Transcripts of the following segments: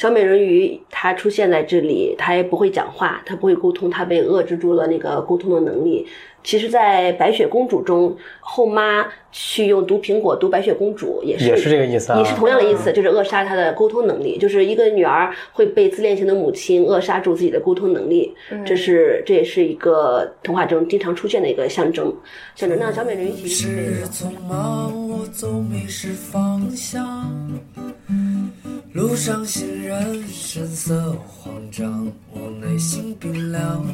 小美人鱼她出现在这里，她也不会讲话，她不会沟通，她被遏制住了那个沟通的能力。其实，在白雪公主中，后妈去用毒苹果毒白雪公主，也是也是这个意思啊也是同样的意思，就是扼杀她的沟通能力，就是一个女儿会被自恋型的母亲扼杀住自己的沟通能力，这是这也是一个童话中经常出现的一个象征，象征。那小美人鱼其实是路上行人神色慌张，我内心冰凉。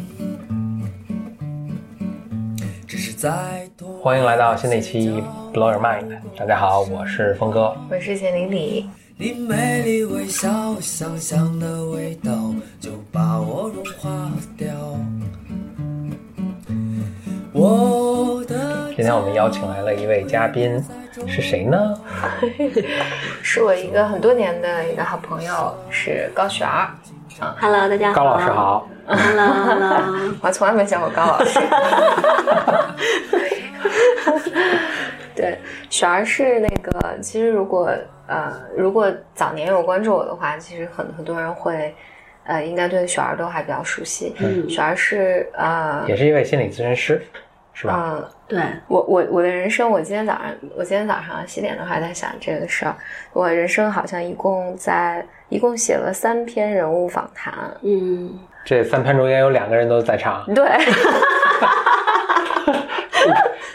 只是在欢迎来到新的一期 Blow Your Mind，大家好，我是峰哥。我是简李李，你美丽微笑，香香的味道就把我融化掉。我的今天我们邀请来了一位嘉宾，是谁呢？是我一个很多年的一个好朋友，是高璇儿。Hello，大家好，高老师好。，Hello，Hello，我从来没见过高老师。对，璇儿是那个，其实如果呃，如果早年有关注我的话，其实很很多人会呃，应该对雪儿都还比较熟悉。嗯璇儿是呃，也是一位心理咨询师，是吧？嗯，对，我我我的人生，我今天早上，我今天早上洗脸的话在想这个事儿。我人生好像一共在一共写了三篇人物访谈，嗯，这三篇中间有两个人都在场，对，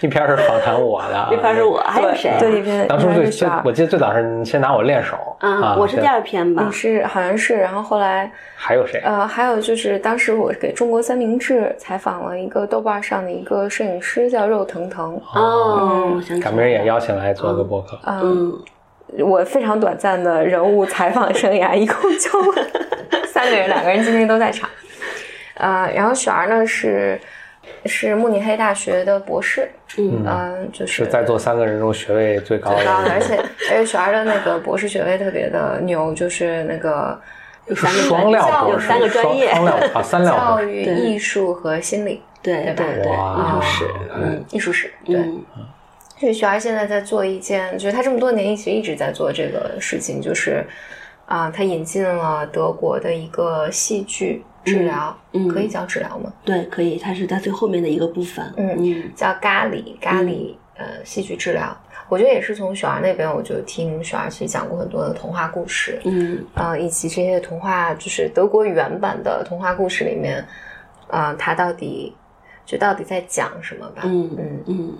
一篇是访谈我的，一篇是我，还有谁？对，一篇当初最最一篇是璇儿我记得最早是先拿我练手啊，我是第二篇吧你，是好像是，然后后来还有谁？呃，还有就是当时我给中国三明治采访了一个豆瓣上的一个摄影师，叫肉腾腾。哦，我想起来赶明儿也邀请来做个播客，嗯，嗯，我非常短暂的人物采访生涯，一共就 三个人，两个人今天都在场。呃，然后雪儿呢是是慕尼黑大学的博士，嗯嗯、就是是在座三个人中学位最高最高的，而且而且雪儿的那个博士学位特别的牛，就是那个有三个双料博士，有三个专业，双双料啊，三料博士，教育、艺术和心理，对对吧对艺术史，嗯，艺术史，对。嗯就是璇儿现在在做一件，就是他这么多年一直一直在做这个事情，就是啊、他引进了德国的一个戏剧治疗，可以叫治疗吗？对，可以，它是在最后面的一个部分，嗯嗯。叫咖喱咖喱、呃戏剧治疗。我觉得也是从雪儿那边，我就听雪儿其实讲过很多的童话故事，嗯。呃，以及这些童话就是德国原版的童话故事里面，呃，它到底就到底在讲什么吧？嗯嗯嗯，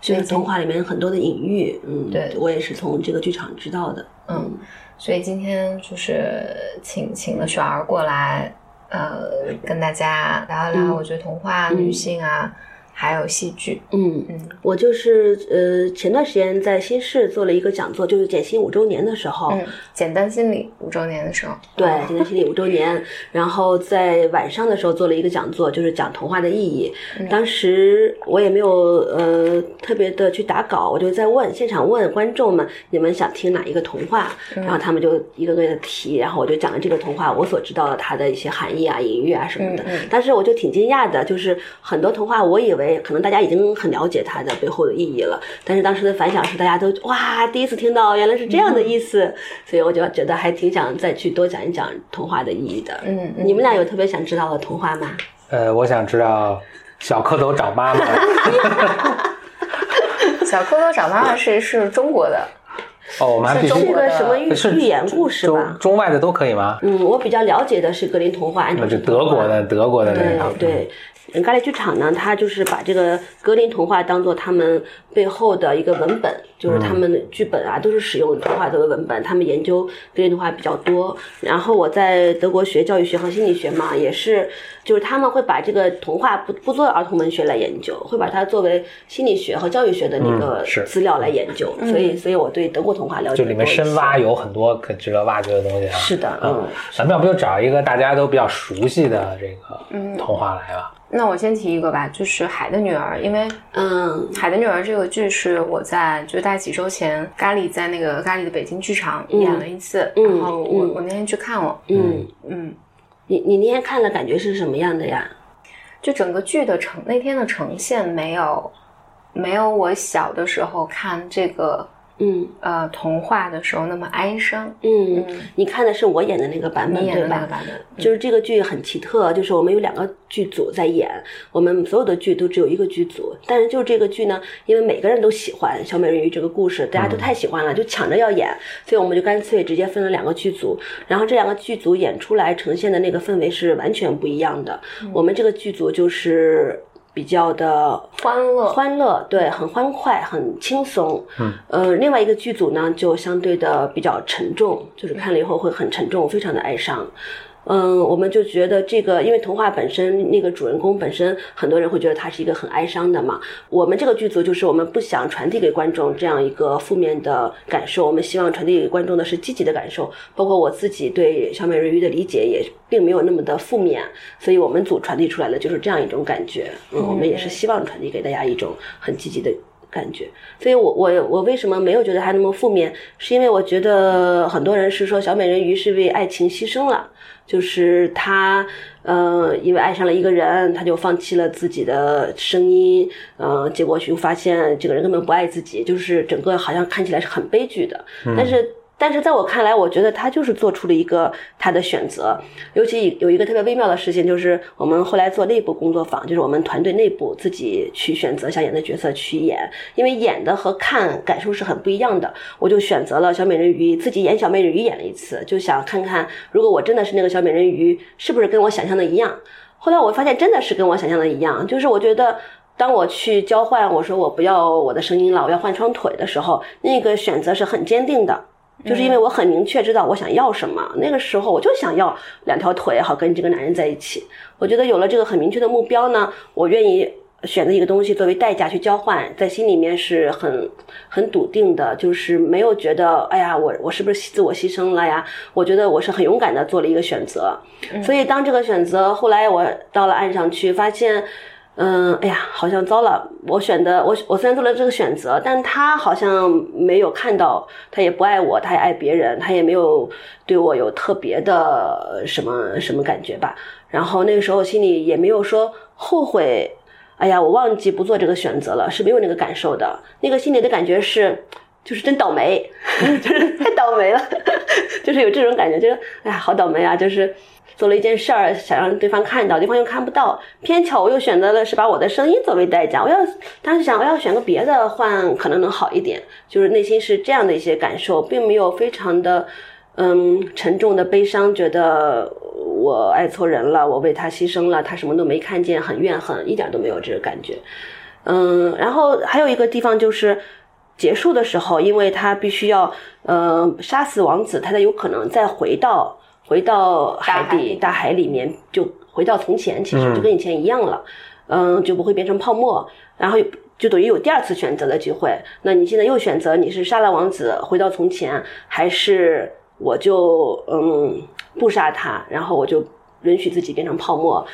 就是童话里面很多的隐喻，嗯，对我也是从这个剧场知道的，嗯，所以今天就是请请了雪儿过来，呃，跟大家聊一聊，嗯。我觉得童话、嗯。女性啊，还有戏剧，嗯嗯。我就是呃前段时间在新市做了一个讲座，就是减薪五周年的时候，嗯，简单心理五周年的时候，对，简单心理五周年，然后在晚上的时候做了一个讲座，就是讲童话的意义。当时我也没有呃特别的去打稿，我就在问现场问观众们，你们想听哪一个童话？然后他们就一个个的提，然后我就讲了这个童话我所知道的它的一些含义啊、隐喻啊什么的。但是我就挺惊讶的，就是很多童话我以为可能大家已经很了解它的背后的意义了，但是当时的反响是大家都哇第一次听到原来是这样的意思，所以我就觉得还挺想再去多讲一讲童话的意义的。嗯嗯你们俩有特别想知道的童话吗？呃，我想知道小蝌蚪找妈妈，小蝌蚪找妈妈是是中国的，哦，我们还必须是个中国的什么寓寓言故事吧中？中外的都可以吗？嗯，我比较了解的是格林童话，就德国的德国的那对个，对。嗯咖喱剧场呢，它就是把这个格林童话当做他们背后的一个文本，就是他们的剧本啊，都是使用童话作为文本。他们研究格林童话比较多。然后我在德国学教育学和心理学嘛，也是，就是他们会把这个童话不不做儿童文学来研究，会把它作为心理学和教育学的那个资料来研究。所以，所以我对德国童话了解就里面深挖有很多可值得挖掘的东西啊。是的，嗯嗯，咱们要不就找一个大家都比较熟悉的这个童话来吧？那我先提一个吧，就是《海的女儿》，因为嗯《海的女儿》这个剧是我在就大概几周前，咖喱在那个咖喱的北京剧场演了一次，嗯然后我、嗯。我那天去看了，嗯，嗯，你你那天看了感觉是什么样的呀？就整个剧的呈那天的呈现没有没有我小的时候看这个嗯呃童话的时候那么哀伤。嗯，你看的是我演的那个版本对吧？就是这个剧很奇特，就是我们有两个剧组在演，我们所有的剧都只有一个剧组，但是就是这个剧呢，因为每个人都喜欢小美人鱼这个故事，大家都太喜欢了，就抢着要演，所以我们就干脆直接分了两个剧组，然后这两个剧组演出来呈现的那个氛围是完全不一样的。我们这个剧组就是比较的欢乐欢乐，对，很欢快，很轻松。嗯，呃，另外一个剧组呢，就相对的比较沉重，就是看了以后会很沉重，非常的哀伤。嗯，我们就觉得这个，因为童话本身那个主人公本身，很多人会觉得他是一个很哀伤的嘛。我们这个剧组就是我们不想传递给观众这样一个负面的感受，我们希望传递给观众的是积极的感受。包括我自己对小美人鱼的理解也并没有那么的负面，所以我们组传递出来的就是这样一种感觉。嗯，我们也是希望传递给大家一种很积极的。感觉，所以我我我为什么没有觉得它那么负面？是因为我觉得很多人是说小美人鱼是为爱情牺牲了，就是她呃因为爱上了一个人，她就放弃了自己的声音，呃，结果就发现这个人根本不爱自己，就是整个好像看起来是很悲剧的，但是。但是在我看来，我觉得他就是做出了一个他的选择。尤其有一个特别微妙的事情，就是我们后来做内部工作坊，就是我们团队内部自己去选择想演的角色去演，因为演的和看感受是很不一样的。我就选择了小美人鱼，自己演小美人鱼演了一次，就想看看如果我真的是那个小美人鱼，是不是跟我想象的一样。后来我发现真的是跟我想象的一样，就是我觉得。当我去交换，我说我不要我的声音了，我要换双腿的时候，那个选择是很坚定的。就是因为我很明确知道我想要什么，那个时候我就想要两条腿，好跟这个男人在一起。我觉得有了这个很明确的目标呢，我愿意选择一个东西作为代价去交换，在心里面是很很笃定的，就是没有觉得哎呀，我我是不是自我牺牲了呀？我觉得我是很勇敢的做了一个选择。所以当这个选择后来我到了岸上去，发现。嗯，哎呀，好像糟了。我选的我我虽然做了这个选择，但他好像没有看到，他也不爱我，他也爱别人，他也没有对我有特别的什么什么感觉吧。然后那个时候心里也没有说后悔，哎呀，我忘记不做这个选择了，是没有那个感受的。那个心里的感觉是，就是真倒霉，就是太倒霉了，就是有这种感觉，就是哎呀，好倒霉啊，就是。做了一件事儿，想让对方看到，对方又看不到，偏巧我又选择了是把我的声音作为代价。我要当时想，我要选个别的换，可能能好一点。就是内心是这样的一些感受，并没有非常的嗯沉重的悲伤，觉得我爱错人了，我为他牺牲了，他什么都没看见，很怨恨，一点都没有这个感觉。嗯，然后还有一个地方就是结束的时候，因为他必须要呃杀死王子，他才有可能再回到。回到海底大海里面，就回到从前，其实就跟以前一样了，嗯，就不会变成泡沫，然后就等于有第二次选择的机会。那你现在又选择你是杀了王子回到从前，还是我就嗯不杀他，然后我就允许自己变成泡沫？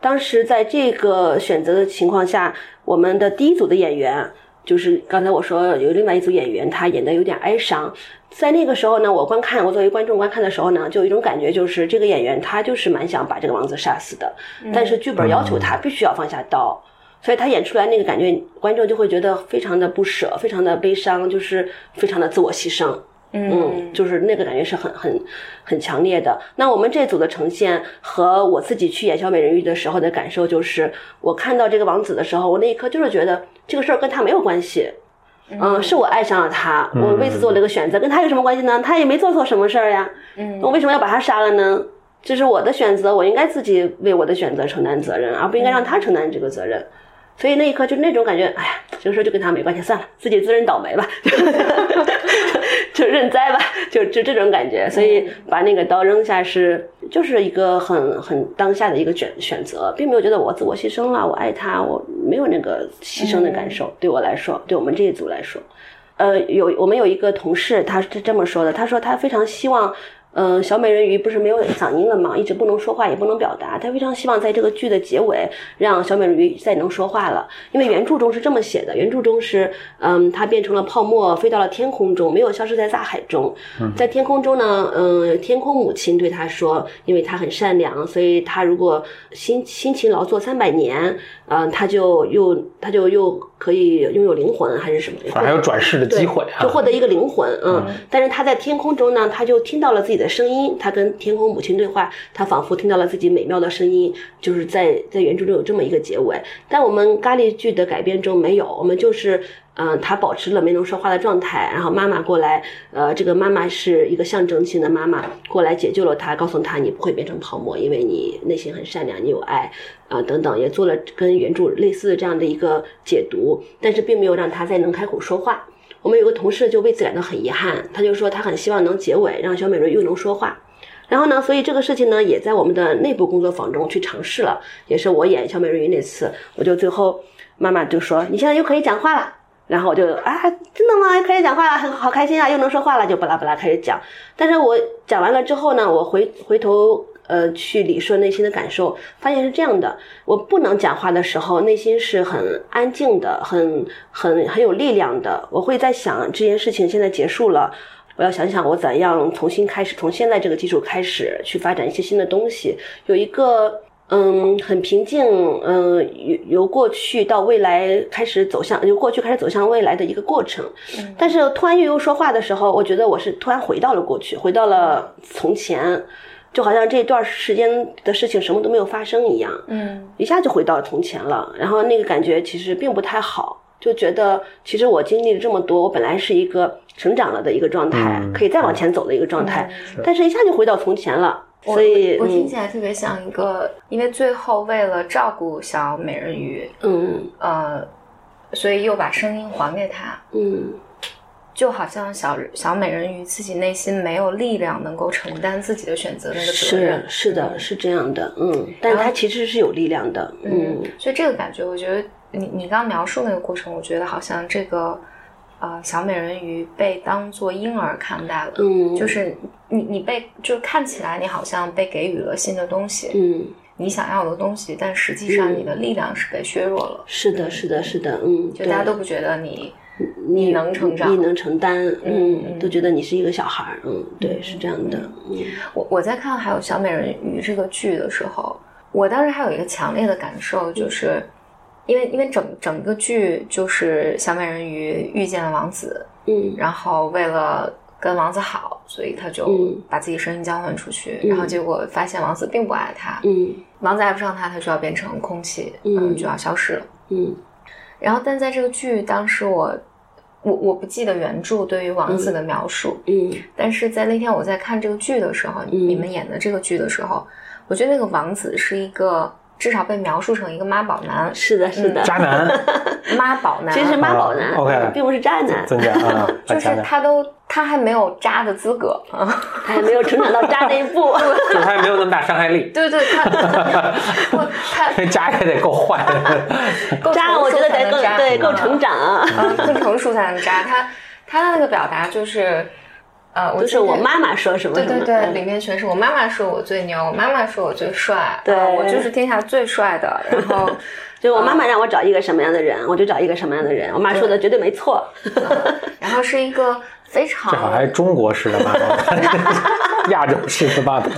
当时在这个选择的情况下，我们的第一组的演员。就是刚才我说有另外一组演员，他演的有点哀伤，在那个时候呢，我观看，我作为观众观看的时候呢，就有一种感觉，就是这个演员他就是蛮想把这个王子杀死的，但是剧本要求他必须要放下刀，所以他演出来那个感觉，观众就会觉得非常的不舍，非常的悲伤，就是非常的自我牺牲。嗯，就是那个感觉是很很很强烈的。那我们这组的呈现和我自己去演小美人鱼的时候的感受，就是我看到这个王子的时候，我那一刻就是觉得这个事儿跟他没有关系。嗯，是我爱上了他，我为此做了一个选择，跟他有什么关系呢？他也没做错什么事儿呀。嗯，我为什么要把他杀了呢？这是我的选择，我应该自己为我的选择承担责任，而不应该让他承担这个责任。所以那一刻就那种感觉，哎呀，这个事儿就跟他没关系，算了，自己自认倒霉吧。就认栽吧，就就这种感觉，所以把那个刀扔下是就是一个很很当下的一个选选择，并没有觉得我自我牺牲了，我爱他，我没有那个牺牲的感受。对我来说，对我们这一组来说，呃，有我们有一个同事，他是这么说的，他说他非常希望。嗯，小美人鱼不是没有嗓音了吗？一直不能说话，也不能表达。他非常希望在这个剧的结尾，让小美人鱼再能说话了。因为原著中是这么写的，原著中是，嗯，它变成了泡沫，飞到了天空中，没有消失在大海中。在天空中呢，嗯，天空母亲对他说，因为他很善良，所以他如果辛辛勤劳作三百年，嗯、他就又他就又可以拥有灵魂还是什么？反正还有转世的机会啊，就获得一个灵魂，嗯。但是他在天空中呢，他就听到了自己的声音，他跟天空母亲对话，他仿佛听到了自己美妙的声音，就是在在原著中有这么一个结尾。但我们咖喱剧的改编中没有，我们就是。嗯，他保持了没能说话的状态，然后妈妈过来，呃，这个妈妈是一个象征性的妈妈，过来解救了他，告诉他你不会变成泡沫，因为你内心很善良，你有爱，啊、等等，也做了跟原著类似的这样的一个解读，但是并没有让他再能开口说话。我们有个同事就为此感到很遗憾，他就说他很希望能结尾，让小美人又能说话。然后呢，所以这个事情呢，也在我们的内部工作坊中去尝试了，也是我演小美人鱼那次，我就最后妈妈就说你现在又可以讲话了。然后我就啊，真的吗？可以讲话了，很好开心啊，又能说话了，就巴拉巴拉开始讲。但是我讲完了之后呢，我回回头呃去理顺内心的感受，发现是这样的：我不能讲话的时候，内心是很安静的，很很很有力量的。我会在想这件事情现在结束了。我要想想我怎样重新开始，从现在这个基础开始去发展一些新的东西，有一个嗯很平静，嗯由由过去到未来开始走向，由过去开始走向未来的一个过程。但是突然又又说话的时候，我觉得我是突然回到了过去，回到了从前，就好像这段时间的事情什么都没有发生一样。嗯。一下就回到从前了，然后那个感觉其实并不太好，就觉得其实我经历了这么多，我本来是一个成长了的一个状态，嗯可以再往前走的一个状态，但是一下就回到从前了，所以嗯。我听起来特别像一个，因为最后为了照顾小美人鱼，嗯。呃，所以又把声音还给他，嗯就好像小小美人鱼自己内心没有力量能够承担自己的选择那个责任，是的，是这样的，嗯，但是它其实是有力量的，嗯所以这个感觉，我觉得你你刚描述那个过程，我觉得好像这个呃小美人鱼被当做婴儿看待了，嗯，就是你你被就看起来你好像被给予了新的东西，嗯，你想要的东西，但实际上你的力量是被削弱了，是的，是的，是的，嗯，就大家都不觉得你你能成长你能承担，嗯嗯，嗯都觉得你是一个小孩儿，嗯，对，是这样的，嗯我我在看还有小美人鱼这个剧的时候，我当时还有一个强烈的感受，就是因为因为整整个剧就是小美人鱼遇见了王子，嗯。然后为了跟王子好，所以他就嗯。把自己声音交换出去，嗯然后结果发现王子并不爱他，嗯。王子爱不上他，他就要变成空气，嗯就要消失了。嗯然后，但在这个剧，当时我我我不记得原著对于王子的描述，嗯。但是在那天我在看这个剧的时候，嗯你们演的这个剧的时候，我觉得那个王子是一个至少被描述成一个妈宝男，是的，是的，渣男，妈宝男，其实是妈宝男啊，OK 并不是渣男，增加啊，就是，他都他还没有渣的资格啊。他还没有成长到渣那一步。就他也没有那么大伤害力，对对，他不他渣也得够坏，够渣，我觉得得够才能渣对够嗯成长啊。嗯，更成熟才能渣。他他的那个表达就是，呃，我都是我妈妈说什么什么，对对对，嗯里面全是我妈妈说我最牛，我妈妈说我最帅，对啊我就是天下最帅的。然后，就我妈妈让我找一个什么样的人，我就找一个什么样的人。我妈说的绝对没错。然后是一个非常这好像还中国式的妈妈，亚洲式的爸爸，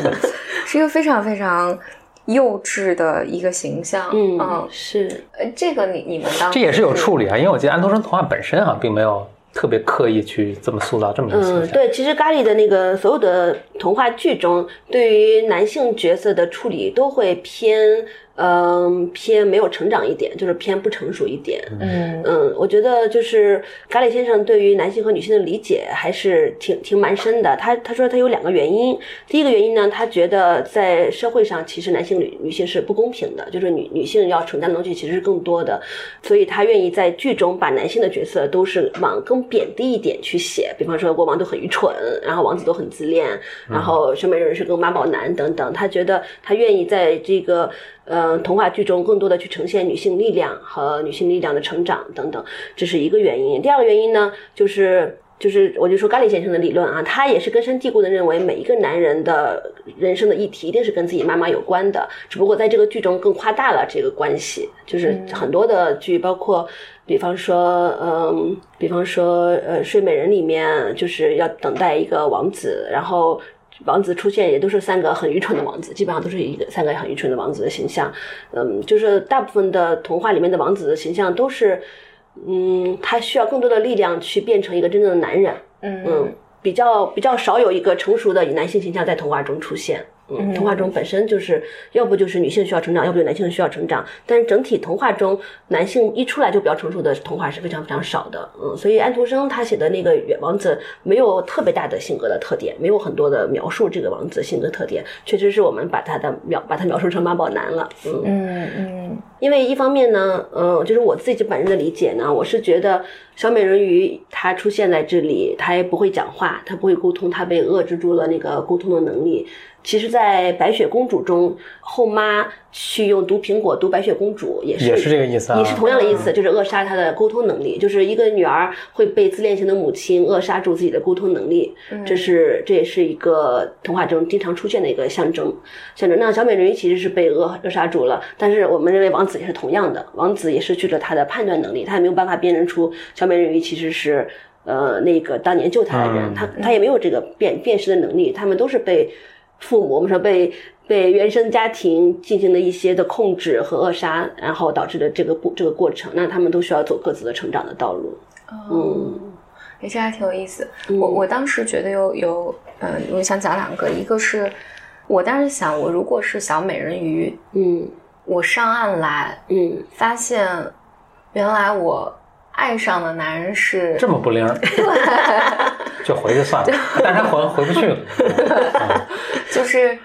是一个非常非常幼稚的一个形象。嗯，嗯，是，呃这个你你们当这也是有处理啊，因为我记得安徒生童话本身啊，并没有特别刻意去这么塑造这么一个形嗯，象。对，其实咖喱的那个所有的童话剧中，对于男性角色的处理都会偏，嗯、偏没有成长一点，就是偏不成熟一点。嗯嗯，我觉得就是咖喱先生对于男性和女性的理解还是挺挺蛮深的。他他说他有两个原因，第一个原因呢，他觉得在社会上其实男性女女性是不公平的，就是女女性要承担的东西其实是更多的，所以他愿意在剧中把男性的角色都是往更贬低一点去写，比方说国王都很愚蠢，然后王子都很自恋，然后小美人是个妈宝男等等。他觉得他愿意在这个呃童话剧中更多的去呈现女性力量和女性力量的成长等等，这是一个原因。第二个原因呢，就是。就是我就说咖喱先生的理论啊，他也是根深蒂固的认为每一个男人的人生的议题一定是跟自己妈妈有关的，只不过在这个剧中更夸大了这个关系。就是很多的剧，包括比方说，嗯，比方说，呃，《睡美人》里面就是要等待一个王子，然后王子出现也都是三个很愚蠢的王子，基本上都是一个三个很愚蠢的王子的形象。嗯，就是大部分的童话里面的王子的形象都是，嗯，他需要更多的力量去变成一个真正的男人。嗯嗯，比较比较少有一个成熟的男性形象在童话中出现。嗯，童话中本身就是要不就是女性需要成长，要不就男性需要成长。但是整体童话中男性一出来就比较成熟的童话是非常非常少的。嗯，所以安徒生他写的那个王子没有特别大的性格的特点，没有很多的描述这个王子性格特点，确实是我们把他的描把他描述成妈宝男了。嗯嗯嗯因为一方面呢，嗯、就是我自己本人的理解呢，我是觉得小美人鱼她出现在这里，她也不会讲话，她不会沟通，她被遏制住了那个沟通的能力。其实，在白雪公主中，后妈去用毒苹果毒白雪公主，也是也是这个意思啊也是同样的意思，就是扼杀她的沟通能力，就是一个女儿会被自恋型的母亲扼杀住自己的沟通能力，这是这也是一个童话中经常出现的一个象征。象征那小美人鱼其实是被扼扼杀住了，但是我们认为王子也是同样的，王子也失去了他的判断能力，他也没有办法辨认出小美人鱼其实是。呃，那个当年救他的人，嗯他他也没有这个辨辨识的能力，他们都是被父母，我们说被被原生家庭进行了一些的控制和扼杀，然后导致的这个过这个过程，那他们都需要走各自的成长的道路。嗯哎，这还挺有意思。我我当时觉得有有，嗯、我想讲两个，一个是我当时想，我如果是小美人鱼，嗯我上岸来嗯发现，原来我爱上的男人是这么不灵儿，就回去算了。但是他回回不去了，就是，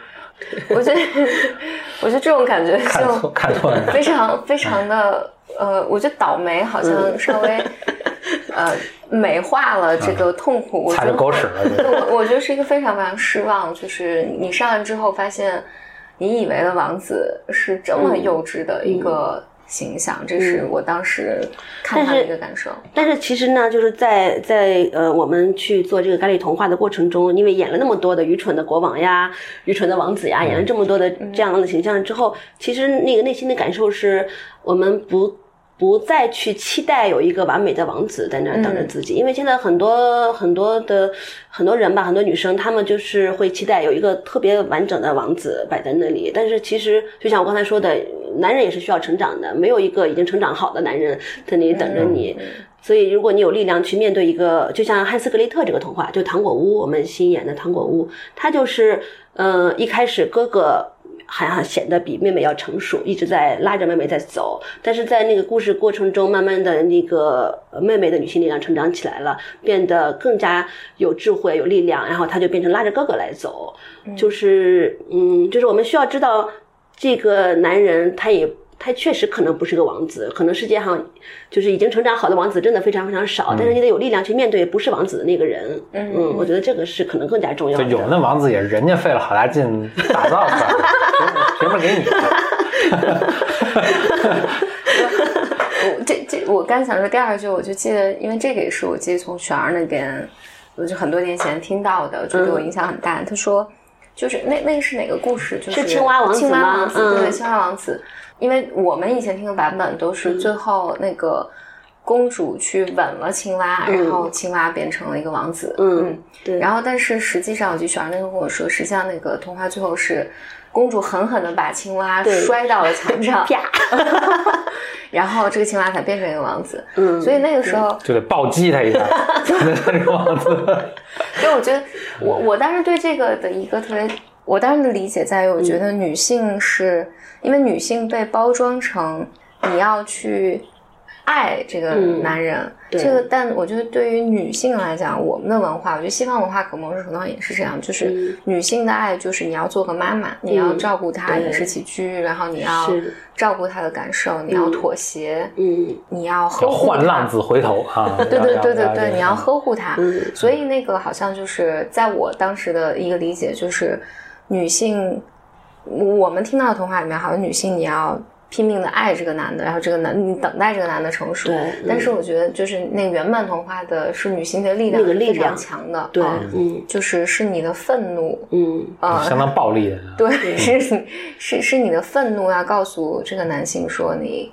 我觉得我觉得这种感觉就看错了。非常非常的呃，我觉得倒霉好像稍微、呃美化了这个痛苦，我踩着狗屎了我我觉得是一个非常非常失望，就是你上岸之后发现，你以为的王子是这么幼稚的一个形象，这是我当时看他的一个感受。但是其实呢，就是在在呃，我们去做这个咖喱童话的过程中，因为演了那么多的愚蠢的国王呀、愚蠢的王子呀，演了这么多的这样的形象之后，其实那个内心的感受是我们不。不再去期待有一个完美的王子在那儿等着自己，因为现在很多很多的很多人吧，很多女生，她们就是会期待有一个特别完整的王子摆在那里。但是其实就像我刚才说的，男人也是需要成长的，没有一个已经成长好的男人在那里等着你。所以，如果你有力量去面对一个，就像汉斯格雷特这个童话，就糖果屋，我们新演的糖果屋，它就是，呃，一开始哥哥好像显得比妹妹要成熟，一直在拉着妹妹在走，但是在那个故事过程中，慢慢的那个呃妹妹的女性力量成长起来了，变得更加有智慧、有力量，然后她就变成拉着哥哥来走，就是，嗯，就是我们需要知道这个男人他也。他确实可能不是个王子，可能世界上就是已经成长好的王子真的非常非常少，但是你得有力量去面对不是王子的那个人。嗯，我觉得这个是可能更加重要的。就有那王子也是人家费了好大劲打造出来的，凭凭什么给你？我这这，我刚想说第二句，我就记得，因为这个也是我记得从璇儿那边，我就很多年前听到的，就对我影响很大。他说，就是那那个是哪个故事？就是是青蛙王子青蛙吗王子，嗯对，青蛙王子。因为我们以前听的版本都是最后那个公主去吻了青蛙，然后青蛙变成了一个王子。嗯，对。然后，但是实际上，我记得璇儿那个跟我说，实际上那个童话最后是公主狠狠的把青蛙摔到了墙上，啪，然后这个青蛙才变成一个王子。嗯，所以那个时候，就得暴击他一下，才能成这个王子。所以我觉得我我当时对这个的一个特别，我当时的理解在于，我觉得女性是因为女性被包装成你要去爱这个嗯男人，对。这个但我觉得对于女性来讲，我们的文化，我觉得西方文化可能可能也是这样，就是嗯。女性的爱就是你要做个妈妈，你要照顾她饮食起居，然后你要照顾她的感受，你要妥协，嗯。你要呵护她换浪子回头啊！对对对对对，你要呵护她。嗯。所以那个好像就是在我当时的一个理解，就是女性，我们听到的童话里面，好像女性你要拼命的爱这个男的，然后这个男你等待这个男的成熟。对嗯但是我觉得就是那个原版童话的是女性的力量。非常量强的，对啊嗯。就是是你的愤怒，嗯。呃，相当暴力的。对，是是是你的愤怒要告诉这个男性说你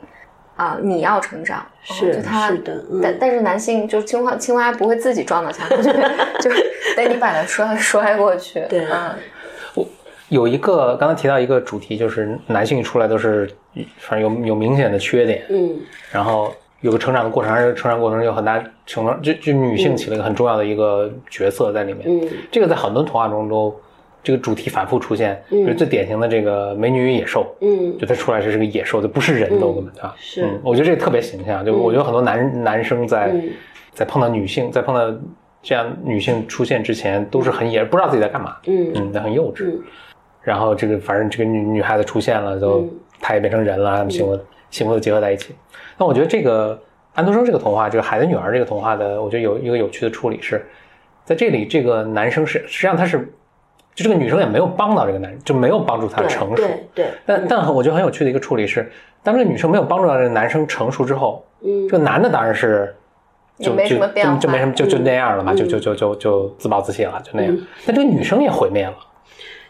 啊、你要成长，哦是就他是的嗯。但但是男性就是青蛙，青蛙不会自己撞到墙上，就是就是得你把它摔摔过去。对。嗯。有一个刚才提到一个主题，就是男性一出来都是反正有有明显的缺点，嗯。然后有个成长的过程，而且成长过程中有很大成长，就就女性起了一个很重要的一个角色在里面。嗯。这个在很多童话中都这个主题反复出现，嗯。就是最典型的这个美女与野兽。嗯。就它出来是这个野兽，就不是人都根本啊。是。嗯，我觉得这个特别形象。就我觉得很多男男生在嗯。在碰到女性，在碰到这样女性出现之前，都是很野，不知道自己在干嘛，嗯。嗯，很幼稚。嗯。然后这个反正这个女女孩子出现了，就嗯她也变成人了，他们幸福幸福的结合在一起。那我觉得这个安徒生这个童话，就是《海的女儿》这个童话的，我觉得有一个有趣的处理是，在这里这个男生是实际上他是，就这个女生也没有帮到这个男人，就没有帮助他成熟。对对，但但我觉得很有趣的一个处理是，当这个女生没有帮助到这个男生成熟之后，嗯这个男的当然是就没就什么变化就就没什么就就那样了嘛，嗯就就就就就自暴自弃了，就那样嗯。但这个女生也毁灭了。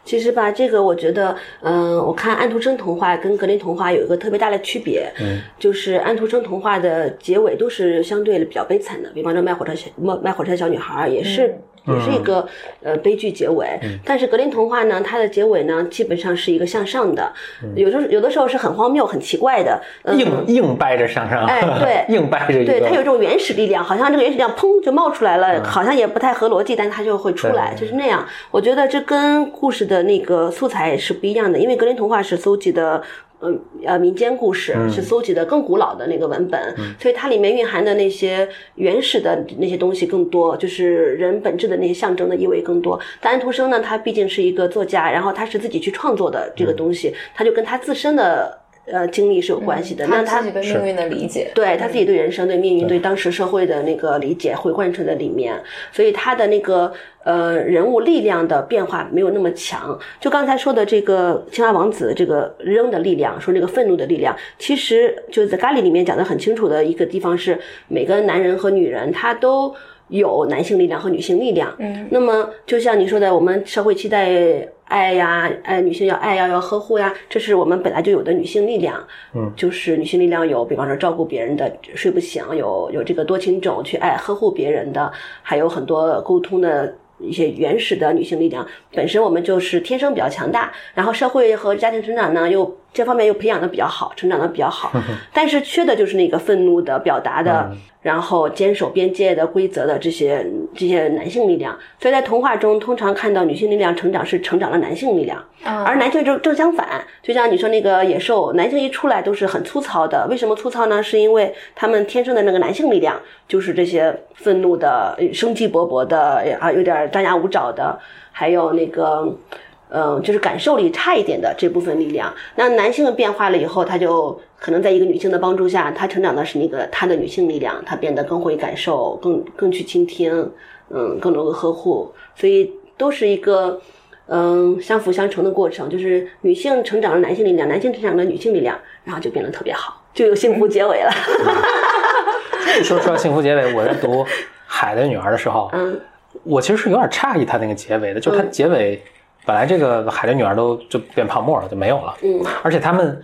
其实吧，这个我觉得，嗯、我看安徒生童话跟格林童话有一个特别大的区别，嗯，就是安徒生童话的结尾都是相对比较悲惨的，比方说卖火车小卖卖火车小女孩也是。也是一个呃悲剧结尾，但是格林童话呢，它的结尾呢，基本上是一个向上的，有的有的时候是很荒谬、很奇怪的，嗯。硬硬掰着向上，哎对 硬掰着，对，它有一种原始力量，好像这个原始力量砰就冒出来了，好像也不太合逻辑，但它就会出来，就是那样。我觉得这跟故事的那个素材是不一样的，因为格林童话是搜集的。呃呃，民间故事是搜集的更古老的那个文本，所以它里面蕴含的那些原始的那些东西更多，就是人本质的那些象征的意味更多。但安徒生呢，他毕竟是一个作家，然后他是自己去创作的这个东西，他就跟他自身的呃经历是有关系的。那他自己对命运的理解，对他自己对人生、对命运、对当时社会的那个理解会贯彻在里面，所以他的那个呃人物力量的变化没有那么强。就刚才说的这个青蛙王子这个扔的力量，说这个愤怒的力量，其实就在咖喱里面讲的很清楚的一个地方是，每个男人和女人他都。有男性力量和女性力量，嗯，那么就像你说的，我们社会期待爱呀，爱女性要爱呀，要呵护呀，这是我们本来就有的女性力量，嗯，就是女性力量有，比方说照顾别人的睡不醒，有有这个多情种去爱呵护别人的，还有很多沟通的。一些原始的女性力量，本身我们就是天生比较强大，然后社会和家庭成长呢，又这方面又培养的比较好，成长的比较好，但是缺的就是那个愤怒的表达的，然后坚守边界的规则的这些这些男性力量。所以在童话中，通常看到女性力量成长是成长了男性力量，而男性正正相反。就像你说那个野兽，男性一出来都是很粗糙的，为什么粗糙呢？是因为他们天生的那个男性力量就是这些愤怒的、生机勃勃的啊，有点张牙舞爪的，还有那个。嗯，就是感受力差一点的这部分力量。那男性的变化了以后，他就可能在一个女性的帮助下，他成长的是那个他的女性力量，他变得更会感受，更更去倾听，嗯，更能够呵护。所以都是一个嗯相辅相成的过程，就是女性成长了男性力量，男性成长了女性力量，然后就变得特别好，就有幸福结尾了。说说到幸福结尾，我在读《海的女儿》的时候，嗯我其实是有点诧异她那个结尾的，就她结尾本来这个海的女儿都就变泡沫了，就没有了，嗯。而且他们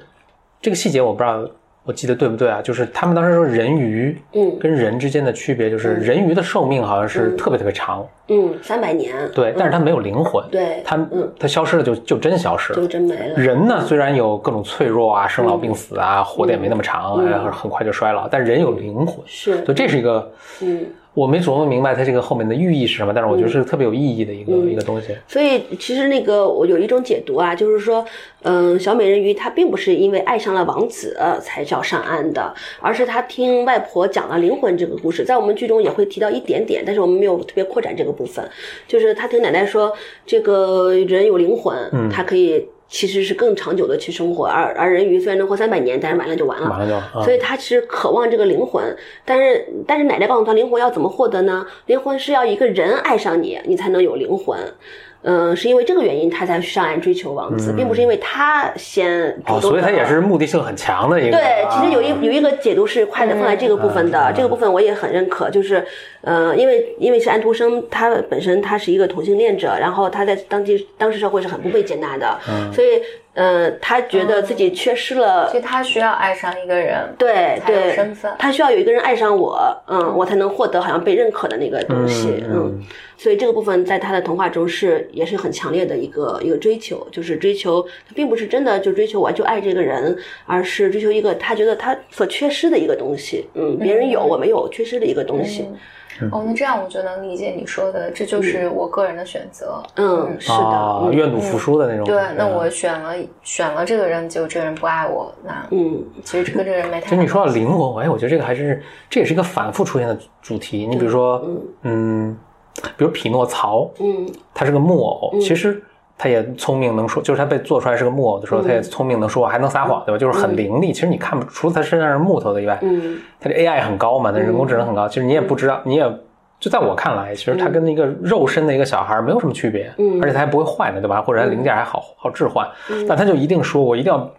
这个细节我不知道我记得对不对啊？就是他们当时说人鱼嗯。跟人之间的区别，就是人鱼的寿命好像是特别特别长，嗯，三百年。对，但是它没有灵魂，对。它嗯。它消失了就就真消失了。就。真没了。人呢，虽然有各种脆弱啊，生老病死啊，活得也没那么长，很快就衰老，但人有灵魂，是。所以这是一个，嗯。我没琢磨明白它这个后面的寓意是什么，但是我觉得是特别有意义的一个、嗯一个东西。所以其实那个我有一种解读啊，就是说，嗯，小美人鱼她并不是因为爱上了王子呃才叫上岸的，而是她听外婆讲了灵魂这个故事，在我们剧中也会提到一点点，但是我们没有特别扩展这个部分。就是她听奶奶说，这个人有灵魂，嗯他可以其实是更长久的去生活，而而人鱼虽然能活三百年，但是完了就完了。完了就，啊所以他其实渴望这个灵魂，但是但是奶奶告诉他，灵魂要怎么获得呢？灵魂是要一个人爱上你，你才能有灵魂。嗯、是因为这个原因他才上岸追求王子，并不是因为他先主哦。所以他也是目的性很强的一个。对，其实有一啊有一个解读是快的放在这个部分的，这个部分我也很认可，就是，呃，因为因为是安徒生，他本身他是一个同性恋者，然后他在当地当时社会是很不被接纳的，所以，呃，他觉得自己缺失了所以他需要爱上一个人，对对，身份。他需要有一个人爱上我，嗯，我才能获得好像被认可的那个东西，嗯嗯，所以这个部分在他的童话中是也是很强烈的一个一个追求，就是追求他并不是真的就追求我就爱这个人，而是追求一个他觉得他所缺失的一个东西，嗯，别人有我没有缺失的一个东西，哦，那这样我就能理解你说的，这就是我个人的选择。嗯，是的，啊，嗯愿赌服输的那种。对，那嗯我选了选了这个人，结果这个人不爱我，那嗯其实跟这个人没太。其实你说到灵魂，哎，我觉得这个还是这也是一个反复出现的主题。你比如说，嗯，比如匹诺曹，嗯他是个木偶，其实他也聪明能说，就是他被做出来是个木偶的时候，他也聪明能说，还能撒谎，对吧？就是很伶俐。其实你看不除了他身上是木头的以外，嗯他的 AI 很高嘛，那人工智能很高，其实你也不知道，你也就在我看来，其实他跟一个肉身的一个小孩没有什么区别，嗯而且他还不会坏呢，对吧？或者他零件还好好置换，但他就一定说我一定要。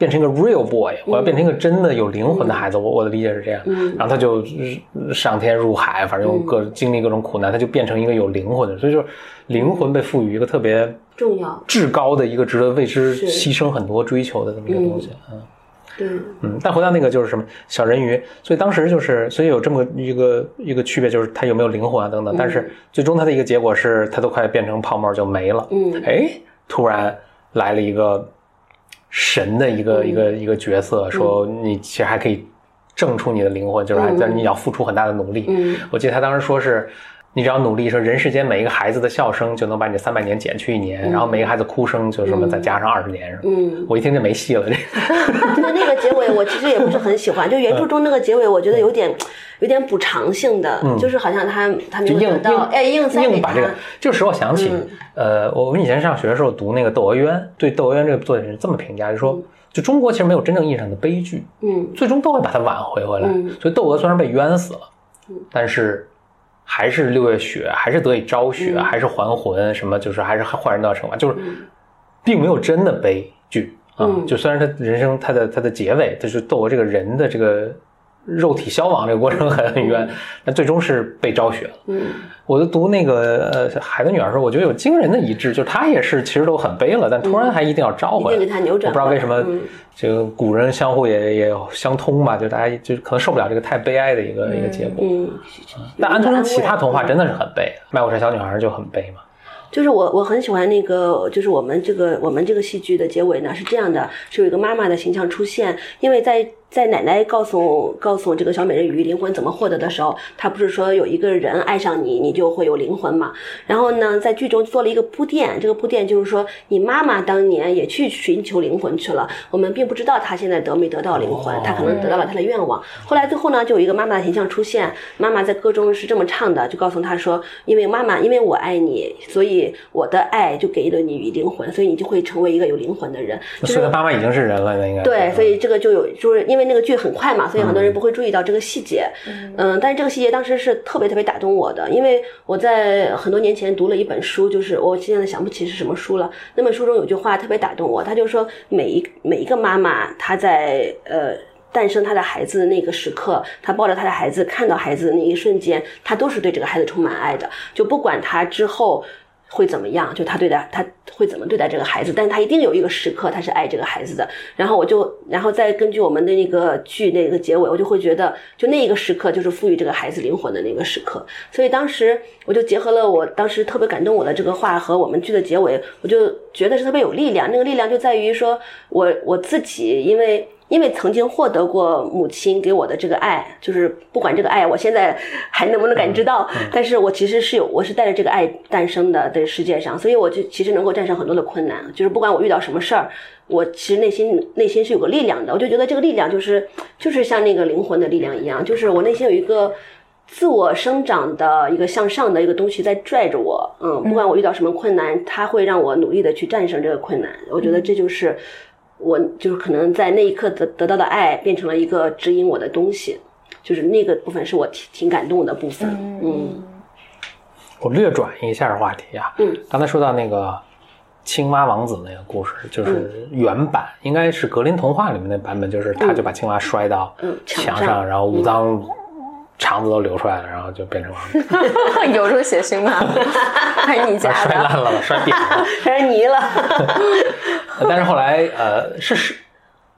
变成一个 real boy，我要变成一个真的有灵魂的孩子，我我的理解是这样。嗯然后他就呃上天入海，反正各经历各种苦难，他就变成一个有灵魂的。所以就是灵魂被赋予一个特别重要，至高的一个值得为之牺牲很多追求的这么一个东西。嗯对，嗯，但回到那个就是什么小人鱼，所以当时就是，所以有这么一个一个区别，就是它有没有灵魂啊等等。但是最终它的一个结果是，它都快变成泡沫就没了。嗯哎，突然来了一个神的一个、一个一个角色，说你其实还可以挣出你的灵魂，就是还但是你要付出很大的努力。嗯我记得他当时说是。你只要努力，说人世间每一个孩子的笑声就能把你三百年减去一年，然后每个孩子哭声就什么再加上二十年。嗯。我一听就没戏了，这对那个结尾，我其实也不是很喜欢。就原著中那个结尾，我觉得有点有点补偿性的，就是好像他他没有得到，哎，硬塞把这个，这个使我想起，呃，我们以前上学的时候读那个《窦娥冤》，对《窦娥冤》这个作者是这么评价，就说，就中国其实没有真正意义上的悲剧，嗯最终都会把它挽回回来。嗯所以窦娥虽然被冤死了，但是还是六月雪，还是得以昭雪，嗯还是还魂，什么就是还是坏人都要惩罚，就是并没有真的悲剧啊。嗯就虽然他人生他的他的结尾，就是窦娥这个人的这个肉体消亡这个过程很很冤，但最终是被昭雪了。嗯我就读那个呃《海的女儿》的时候，我觉得有惊人的一致，就是她也是其实都很悲了，但突然还一定要召回来，我不知道为什么嗯这个古人相互也也相通吧，就大家就可能受不了这个太悲哀的一个、一个结果。嗯，但安徒生其他童话真的是很悲，《卖火柴小女孩》就很悲嘛。就是我我很喜欢那个，就是我们这个我们这个戏剧的结尾呢是这样的，是有一个妈妈的形象出现，因为在在奶奶告诉告诉这个小美人鱼灵魂怎么获得的时候，她不是说有一个人爱上你，你就会有灵魂嘛？然后呢，在剧中做了一个铺垫，这个铺垫就是说，你妈妈当年也去寻求灵魂去了，我们并不知道她现在得没得到灵魂，她可能得到了她的愿望。后来最后呢，就有一个妈妈的形象出现，妈妈在歌中是这么唱的，就告诉她说，因为妈妈，因为我爱你，所以我的爱就给了你灵魂，所以你就会成为一个有灵魂的人。就是妈妈已经是人了，那应该对，所以这个就有，就是因为那个剧很快嘛，所以很多人不会注意到这个细节。嗯，但是这个细节当时是特别特别打动我的，因为我在很多年前读了一本书，就是我现在想不起是什么书了。那本书中有句话特别打动我，他就说每一每一个妈妈，她在呃。诞生她的孩子的那个时刻，她抱着她的孩子，看到孩子的那一瞬间，她都是对这个孩子充满爱的。就不管她之后会怎么样，就他对待他会怎么对待这个孩子，但是她一定有一个时刻，他是爱这个孩子的。然后我就，然后再根据我们的那个剧那个结尾，我就会觉得，就那一个时刻就是赋予这个孩子灵魂的那个时刻。所以当时我就结合了我当时特别感动我的这个话和我们剧的结尾，我就觉得是特别有力量。那个力量就在于说我我自己，因为。因为曾经获得过母亲给我的这个爱，就是不管这个爱我现在还能不能感知到，但是我其实是有，我是带着这个爱诞生的在世界上，所以我就其实能够战胜很多的困难，就是不管我遇到什么事儿，我其实内心内心是有个力量的，我就觉得这个力量就是就是像那个灵魂的力量一样，就是我内心有一个。自我生长的一个向上的一个东西在拽着我，嗯，不管我遇到什么困难，它会让我努力的去战胜这个困难。我觉得这就是我就是可能在那一刻得得到的爱，变成了一个指引我的东西，就是那个部分是我挺挺感动的部分，嗯我略转一下话题啊，嗯，刚才说到那个青蛙王子那个故事，就是原版、应该是格林童话里面的版本，就是他就把青蛙摔到墙上然后五脏肠子都流出来了，然后就变成王子，有这么血腥吗？还是你把家？摔烂了，摔扁了。还是泥了。但是后来呃是是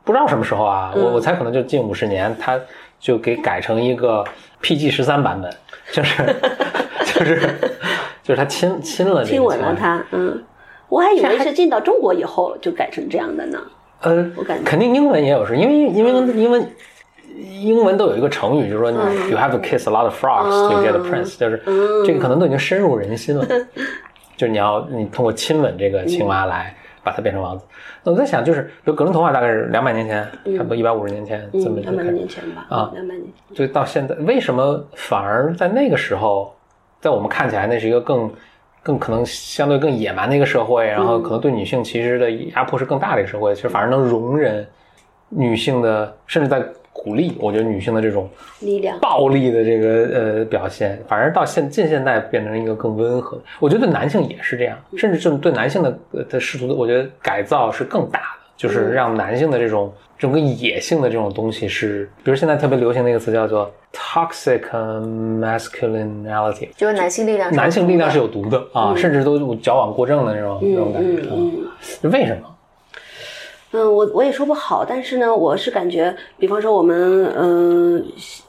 不知道什么时候啊，我我猜可能就近五十年，他就给改成一个 PG 十三版本，就是就是就是他亲亲了这个亲吻了他，嗯，我还以为是进到中国以后就改成这样的呢。呃我感觉，肯定英文也有是，因为因为英文英文都有一个成语，就是说你嗯。you have to kiss a lot of frogs to get a prince，就是嗯。这个可能都已经深入人心了，就是你要你通过亲吻这个青蛙来把它变成王子。那我在想，就是比如格林童话大概是两百年前，差不多一百五十年前这么嗯，两百多就开始。年前吧，啊。两百年。就到现在，为什么反而在那个时候，在我们看起来那是一个更更可能相对更野蛮的一个社会，然后可能对女性其实的压迫是更大的一个社会，其实反而能容忍女性的，甚至在鼓励，我觉得女性的这种力量，暴力的这个呃表现，反而到现近现代变成一个更温和。的。我觉得对男性也是这样，甚至就是对男性的呃的试图的，我觉得改造是更大的，就是让男性的这种整个野性的这种东西是，比如现在特别流行的一个词叫做 toxic masculinity，就是男性力量，男性力量是有毒的啊，甚至都矫枉过正的那种那种感觉为什么？嗯，我我也说不好，但是呢，我是感觉，比方说我们，嗯、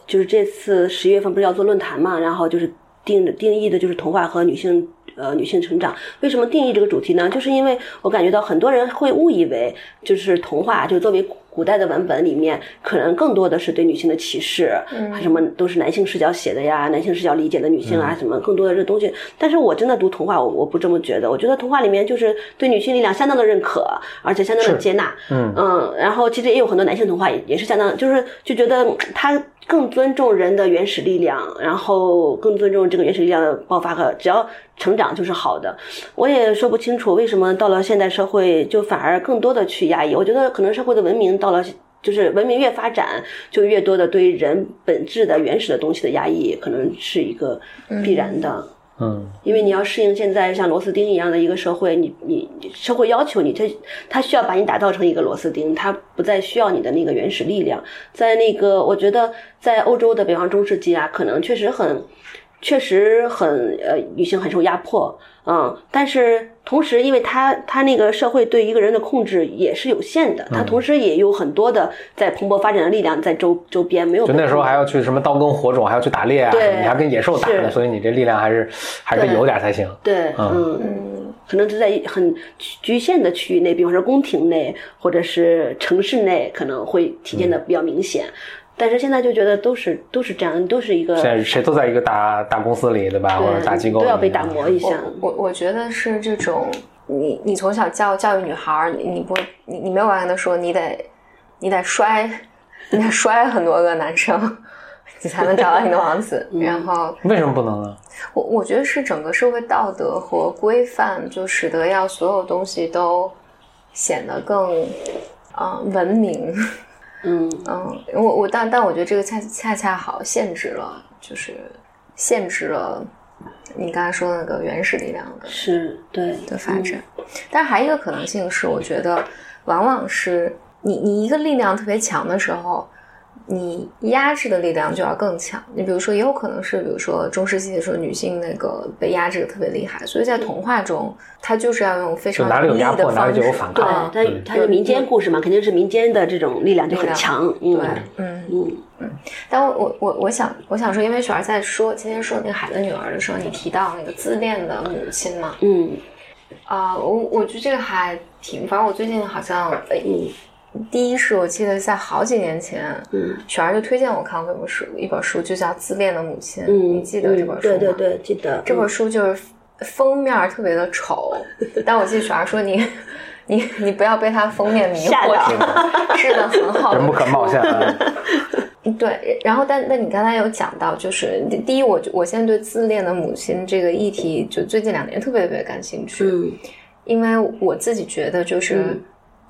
就是这次十一月份不是要做论坛嘛，然后就是定定义的就是童话和女性，呃，女性成长。为什么定义这个主题呢？就是因为我感觉到很多人会误以为，就是童话，就作为古代的文本里面，可能更多的是对女性的歧视，嗯、什么都是男性视角写的呀，男性视角理解的女性啊，什么更多的这东西。但是我真的读童话，我我不这么觉得，我觉得童话里面就是对女性力量相当的认可，而且相当的接纳。嗯嗯，然后其实也有很多男性童话也也是相当，就是就觉得嗯他更尊重人的原始力量，然后更尊重这个原始力量的爆发和只要成长就是好的。我也说不清楚为什么到了现代社会就反而更多的去压抑。我觉得可能社会的文明到了。就是文明越发展，就越多的对人本质的原始的东西的压抑，可能是一个必然的。嗯因为你要适应现在像螺丝钉一样的一个社会，你你你社会要求你，它它需要把你打造成一个螺丝钉，它不再需要你的那个原始力量。在那个，我觉得在欧洲的，比方中世纪啊，可能确实很，确实很呃，女性很受压迫，嗯，但是同时，因为他他那个社会对一个人的控制也是有限的，他同时也有很多的在蓬勃发展的力量在周周边没有。就那时候还要去什么刀耕火种，还要去打猎啊，对。你还跟野兽打呢，所以你这力量还是还是有点才行。对，嗯，可能就在很局限的区域内，比方说宫廷内或者是城市内，可能会体现的比较明显。但是现在就觉得都是都是这样，都是一个现在谁都在一个大大公司里，对吧？或者大机构都要被打磨一下。我我我觉得是这种，你你从小教教育女孩儿，你你不你你没有办法跟她说你得你得摔，你得摔很多个男生，你才能找到你的王子。然后为什么不能呢？我我觉得是整个社会道德和规范，就使得要所有东西都显得更啊、呃文明。嗯嗯，我我但但我觉得这个恰恰恰好限制了，就是限制了你刚才说的那个原始力量的是对的发展。但是还有一个可能性是，我觉得往往是你你一个力量特别强的时候，你压制的力量就要更强。你比如说，也有可能是，比如说中世纪的时候，女性那个被压制的特别厉害，所以在童话中，她就是要用非常就哪里有力的压迫哪里就有方式反对抗，它嗯它是民间故事嘛，肯定是民间的这种力量就很强。嗯对，嗯。嗯嗯但我我我我想我想说，因为雪儿在说今天说那个海的女儿的时候，你提到那个自恋的母亲嘛，嗯啊、我我觉得这个还挺，反正我最近好像，呃第一是我记得在好几年前，嗯雪儿就推荐我看过一本书，一本书就叫《自恋的母亲》，嗯，你记得这本书吗？对对对，记得这本书就是封面特别的丑，但我记得雪儿说你。你你不要被它封面迷惑，是的，是的，很好的人不可貌相。啊 对，然后但但你刚才有讲到，就是第第一，我我现在对自恋的母亲这个议题，就最近两年特别特别感兴趣，嗯因为我自己觉得就是，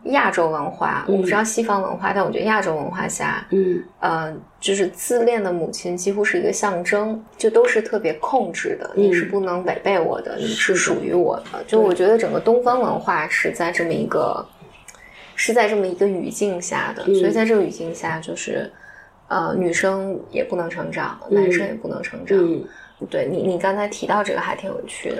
亚洲文化，我不知道西方文化，但我觉得亚洲文化下，嗯呃，就是自恋的母亲几乎是一个象征，就都是特别控制的，你是不能违背我的，你是属于我的。就我觉得整个东方文化是在这么一个，是在这么一个语境下的，所以在这个语境下，就是呃，女生也不能成长，男生也不能成长。嗯。对你，你刚才提到这个还挺有趣的。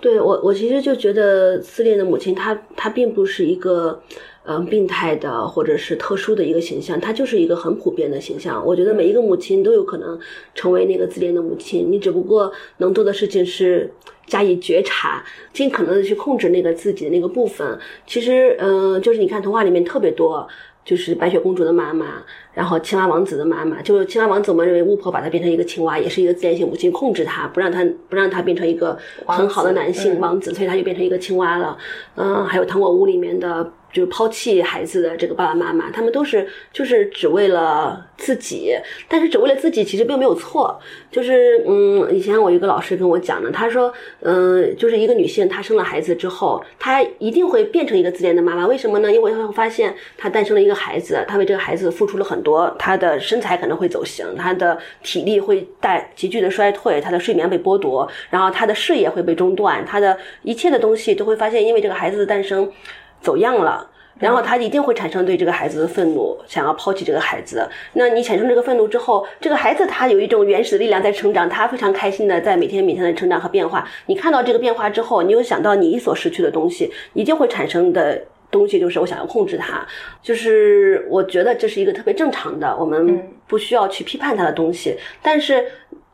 对我，我其实就觉得自恋的母亲，她她并不是一个嗯、病态的或者是特殊的一个形象，她就是一个很普遍的形象。我觉得每一个母亲都有可能成为那个自恋的母亲，你只不过能做的事情是加以觉察，尽可能的去控制那个自己的那个部分。其实，嗯、就是你看童话里面特别多。就是白雪公主的妈妈，然后青蛙王子的妈妈，就是青蛙王子，我们认为巫婆把他变成一个青蛙，也是一个自恋性母亲控制他，不让他不让他变成一个很好的男性王子，所以他就变成一个青蛙了。嗯，还有糖果屋里面的，就是抛弃孩子的这个爸爸妈妈，他们都是就是只为了自己，但是只为了自己其实并没有错。就是嗯，以前我一个老师跟我讲的，他说，嗯，就是一个女性她生了孩子之后，她一定会变成一个自恋的妈妈，为什么呢？因为她会发现她诞生了一个孩子，她为这个孩子付出了很多，她的身材可能会走形，她的体力会大急剧的衰退，她的睡眠被剥夺，然后她的事业会被中断，她的一切的东西都会发现，因为这个孩子的诞生走样了。然后他一定会产生对这个孩子的愤怒，想要抛弃这个孩子。那你产生这个愤怒之后，这个孩子他有一种原始的力量在成长，他非常开心的在每天每天的成长和变化。你看到这个变化之后，你又想到你所失去的东西，一定会产生的东西就是我想要控制他。就是我觉得这是一个特别正常的，我们不需要去批判他的东西，但是。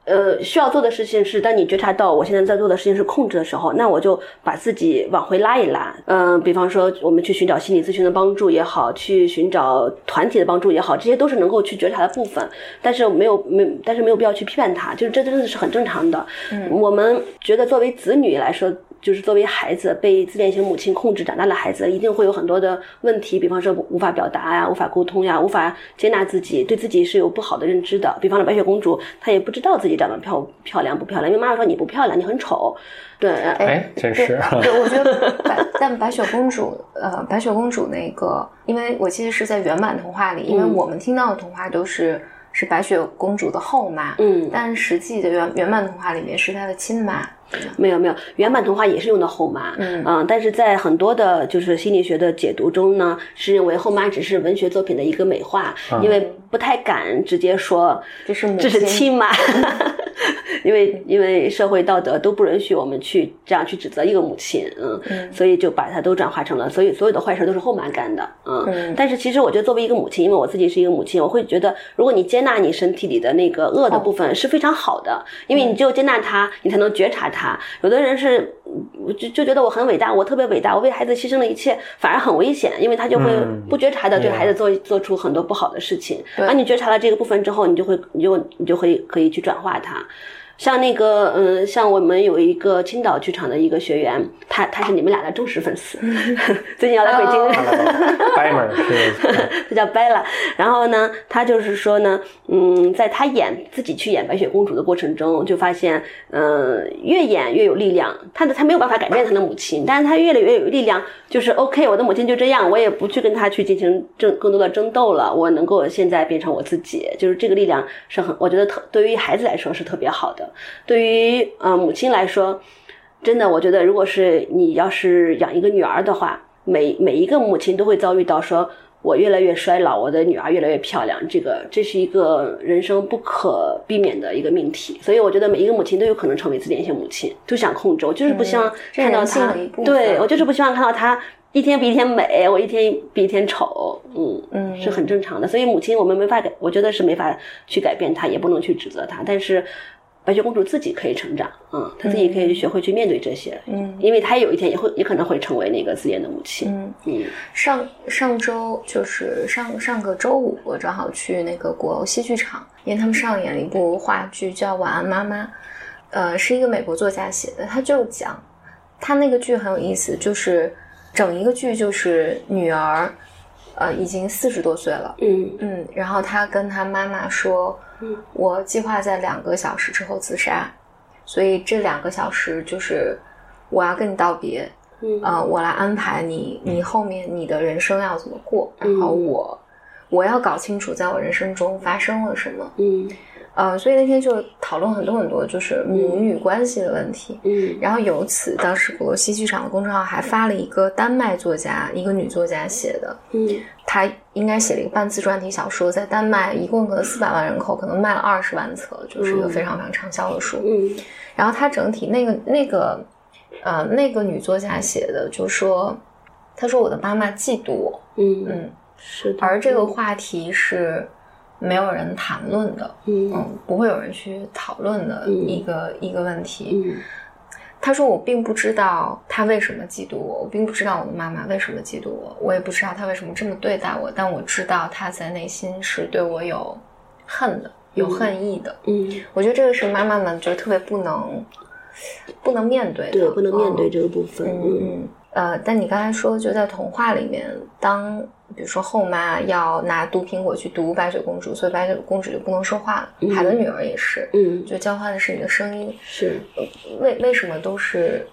呃，需要做的事情是，当你觉察到我现在在做的事情是控制的时候，那我就把自己往回拉一拉。嗯、比方说我们去寻找心理咨询的帮助也好，去寻找团体的帮助也好，这些都是能够去觉察的部分。但是没有没，但是没有必要去批判它，就是这真的是很正常的。嗯，我们觉得作为子女来说。就是作为孩子被自恋型母亲控制长大的孩子，一定会有很多的问题，比方说无法表达呀、无法沟通呀、无法接纳自己，对自己是有不好的认知的。比方说白雪公主，她也不知道自己长得漂漂亮不漂亮，因为妈妈说你不漂亮，你很丑。对，哎，真是。对，我觉得白，但白雪公主，呃，白雪公主那个，因为我记得是在原版童话里，因为我们听到的童话都是是白雪公主的后妈，嗯，但实际的原原版童话里面是她的亲妈。没有没有，原版童话也是用的后妈，嗯。但是在很多的就是心理学的解读中呢，是认为后妈只是文学作品的一个美化，因为不太敢直接说这是母这是亲亲妈，因为因为社会道德都不允许我们去这样去指责一个母亲，嗯，所以就把它都转化成了，所以所有的坏事都是后妈干的，嗯，嗯。但是其实我觉得作为一个母亲，因为我自己是一个母亲，我会觉得如果你接纳你身体里的那个恶的部分是非常好的，因为你只有接纳它，你才能觉察它。有的人是嗯就就觉得我很伟大，我特别伟大，我为孩子牺牲了一切，反而很危险，因为他就会嗯。不觉察的对。孩子做做出很多不好的事情。对而你觉察了这个部分之后，你就会你就你就可以可以去转化它。像那个，嗯，像我们有一个青岛剧场的一个学员，他他是你们俩的忠实粉丝，最近要来北京。掰门儿是，他叫 Bella。然后呢，他就是说呢，嗯，在他演自己去演白雪公主的过程中，就发现，嗯、越演越有力量。他的他没有办法改变他的母亲，但是他越来越有力量，就是 OK，我的母亲就这样，我也不去跟他去进行争更多的争斗了，我能够现在变成我自己，就是这个力量是很，我觉得特对于孩子来说是特别好的，对于呃母亲来说。真的，我觉得如果是你要是养一个女儿的话，每每一个母亲都会遭遇到说，我越来越衰老，我的女儿越来越漂亮，这个这是一个人生不可避免的一个命题。所以我觉得每一个母亲都有可能成为自恋型母亲，都想控制，我就是不希望看到她对我就是不希望看到她一天比一天美，我一天比一天丑，嗯嗯是很正常的。所以母亲我们没法改，我觉得是没法去改变她，也不能去指责她，但是。白雪公主自己可以成长，嗯，她自己可以学会去面对这些，嗯。因为她有一天也会也可能会成为那个自恋的母亲，嗯，嗯。上上周就是上上个周五，我正好去那个国欧戏剧场，因为他们上演了一部话剧叫《晚安妈妈》，呃，是一个美国作家写的，他就讲他那个剧很有意思，就是整一个剧就是女儿，呃，已经四十多岁了，嗯。嗯，然后他跟他妈妈说，嗯我计划在两个小时之后自杀，所以这两个小时就是我要跟你道别，嗯呃，我来安排你，你后面你的人生要怎么过，然后嗯我我要搞清楚在我人生中发生了什么。嗯呃，所以那天就讨论很多很多，就是母女关系的问题。嗯。然后由此，当时鼓楼西剧场的公众号还发了一个丹麦作家，一个女作家写的，嗯。她应该写了一个半自传体小说，在丹麦一共可能四百万人口，可能卖了二十万册，就是一个嗯。非常非常畅销的书。嗯。然后她整体那个那个呃那个女作家写的，就说，她说我的妈妈嫉妒我，嗯。嗯，是的，而这个话题是没有人谈论的，嗯。嗯，不会有人去讨论的嗯。一个、一个问题。嗯。他说：“我并不知道他为什么嫉妒我，我并不知道我的妈妈为什么嫉妒我，我也不知道他为什么这么对待我，但我知道他在内心是对我有恨的，有恨意的。嗯，我觉得这个是妈妈们就特别不能不能面对的，对，不能面对嗯。这个部分，嗯。嗯，呃，但你刚才说，就在童话里面，当比如说后妈要拿毒苹果去毒白雪公主，所以白雪公主就不能说话了。嗯海的女儿也是，嗯就交换的是你的声音。是。为为什么都是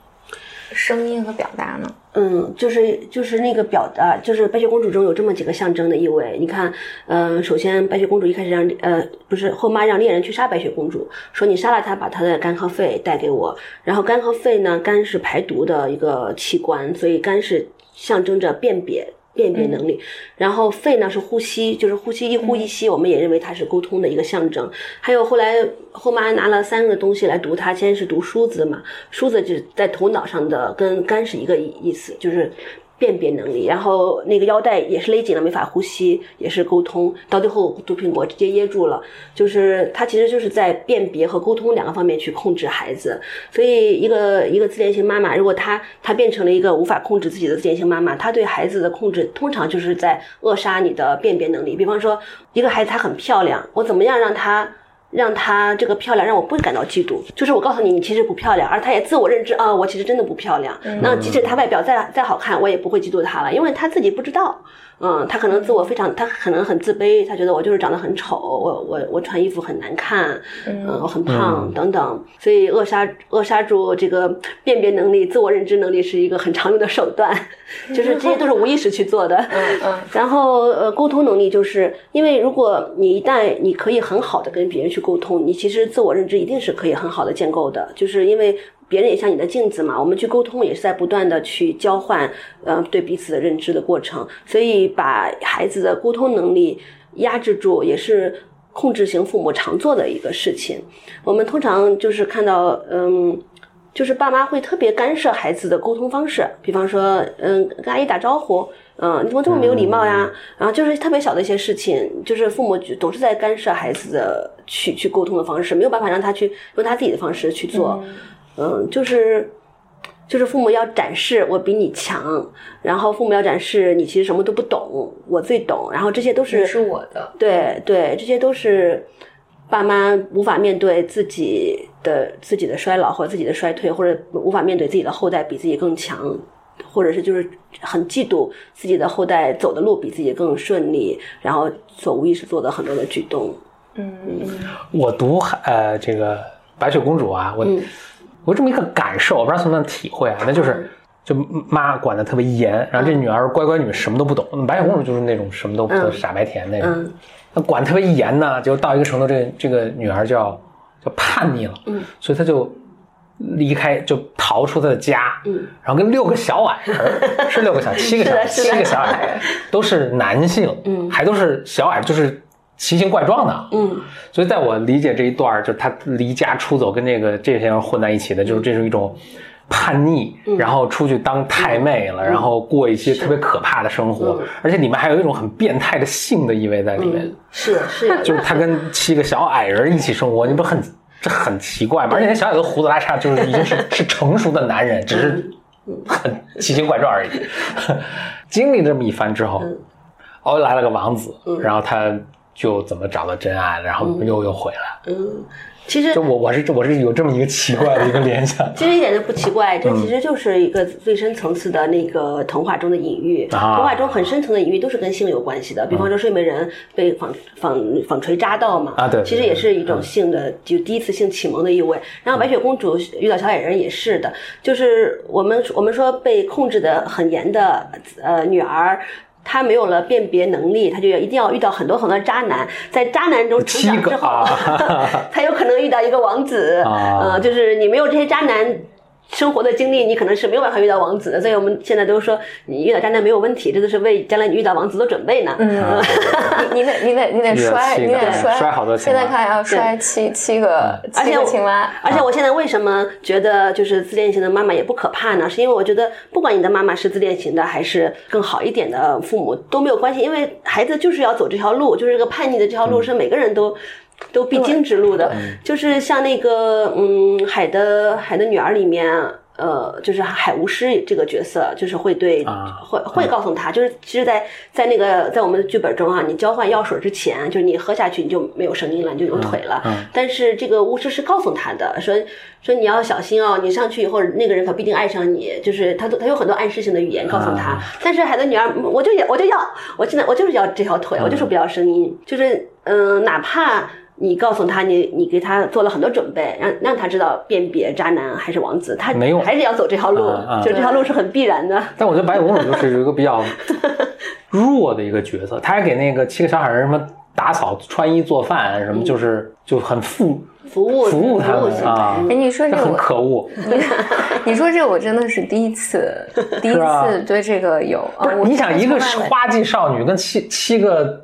声音和表达呢？嗯，就是就是那个表达，就是白雪公主中有这么几个象征的意味。你看，呃，首先白雪公主一开始让呃不是后妈让猎人去杀白雪公主，说你杀了她，把她的肝和肺带给我。然后肝和肺呢，肝是排毒的一个器官，所以肝是象征着辨别。辨别能力，然后肺呢是呼吸，就是呼吸一呼一吸，我们也认为它是沟通的一个象征。还有后来后妈拿了三个东西来读它，先是读梳子嘛，梳子就是在头脑上的，跟肝是一个意意思，就是辨别能力。然后那个腰带也是勒紧了，没法呼吸，也是沟通。到最后毒苹果直接噎住了，就是他其实就是在辨别和沟通两个方面去控制孩子。所以一个一个自恋型妈妈，如果她她变成了一个无法控制自己的自恋型妈妈，她对孩子的控制通常就是在扼杀你的辨别能力。比方说，一个孩子她很漂亮，我怎么样让她让她这个漂亮让我不感到嫉妒？就是我告诉你，你其实不漂亮，而她也自我认知啊，我其实真的不漂亮。那即使她外表再再好看，我也不会嫉妒她了，因为她自己不知道。嗯，他可能自我非常，他可能很自卑，他觉得我就是长得很丑，我我我穿衣服很难看，嗯，我很胖等等，所以扼杀扼杀住这个辨别能力、自我认知能力是一个很常用的手段，就是这些都是无意识去做的。嗯嗯然后呃，沟通能力就是因为如果你一旦你可以很好的跟别人去沟通，你其实自我认知一定是可以很好的建构的，就是因为别人也像你的镜子嘛，我们去沟通也是在不断的去交换呃对彼此的认知的过程，所以把孩子的沟通能力压制住也是。控制型父母常做的一个事情，我们通常就是看到，嗯，就是爸妈会特别干涉孩子的沟通方式，比方说，嗯，跟阿姨打招呼，嗯，你怎么这么没有礼貌呀？然后就是特别小的一些事情，就是父母就总是在干涉孩子的去去沟通的方式，没有办法让他去用他自己的方式去做，嗯，就是就是父母要展示我比你强，然后父母要展示你其实什么都不懂，我最懂，然后这些都是是我的，对对，这些都是爸妈无法面对自己的自己的衰老或者自己的衰退，或者无法面对自己的后代比自己更强，或者是就是很嫉妒自己的后代走的路比自己更顺利，然后所无意识做的很多的举动。嗯嗯我读呃这个白雪公主啊，我、嗯我有这么一个感受，我不知道算不算体会啊？那就是就妈管的特别严，然后这女儿乖乖女，什么都不懂。白雪公主就是那种什么都不懂、嗯傻白甜那种。嗯那管特别严呢，就到一个程度，这个这个女儿就要就叛逆了，嗯，所以她就离开，就逃出她的家，嗯，然后跟六个小矮人，是六个小七个小 七个小矮人，都是男性，嗯还都是小矮，就是奇形怪状的，嗯。所以在我理解这一段，就是他离家出走，跟这个这些人混在一起的，就是这是一种叛逆，然后出去当太妹了，然后过一些特别可怕的生活，而且里面还有一种很变态的性的意味在里面，嗯，是是，就是他跟七个小矮人一起生活，你不很这很奇怪吗？而且那小矮人胡子拉碴，就是已经是是成熟的男人，只是很奇形怪状而已。经历这么一番之后，哦，来了个王子，然后他就怎么找到真爱，然后又又回来。嗯，其实就我我是我是有这么一个奇怪的一个联想。其实一点都不奇怪，这其实就是一个最深层次的那个童话中的隐喻。啊童话中很深层的隐喻都是跟性有关系的，比方说睡美人被纺纺纺锤扎到嘛，啊对对其实也是一种性的，就第一次性启蒙的意味。然后白雪公主遇到小矮人也是的，就是我们我们说被控制的很严的呃女儿。她没有了辨别能力，他就要一定要遇到很多很多渣男，在渣男中成长之后，啊 才有可能遇到一个王子。啊呃，就是你没有这些渣男。生活的经历，你可能是没有办法遇到王子的，所以我们现在都说你遇到渣男没有问题，这都是为将来你遇到王子做准备呢。嗯，你你得你得你得摔，你得摔摔好多青现在蛙看要摔七七个而且我七个青蛙，而且我现在为什么觉得就是自恋型的妈妈也不可怕呢？是因为我觉得不管你的妈妈是自恋型的还是更好一点的父母都没有关系，因为孩子就是要走这条路，就是这个叛逆的这条路是每个人都。都必经之路的，就是像那个嗯，《海的海的女儿》里面，呃，就是海巫师这个角色，就是会对、啊会会告诉他，就是其实在，在那个在我们的剧本中啊，你交换药水之前，就是你喝下去你就没有声音了，你就有腿了。嗯但是这个巫师是告诉他的，说说你要小心哦，你上去以后那个人可必定爱上你，就是他都他有很多暗示性的语言告诉他。啊但是海的女儿，我就要我就要，我现在我就是要这条腿，我就是不要声音，就是嗯、哪怕。你告诉他，你你给他做了很多准备，让让他知道辨别渣男还是王子，他没用还是要走这条路，就这条路是很必然的。但我觉得白雪公主就是一个比较 弱的一个角色，他还给那个七个小矮人什么打扫、穿衣、做饭，什么就是就很服服务服务他们啊。你说这很可恶。你说这个我真的是第一次，第一次对这个有啊不是，你想一个花季少女跟七七个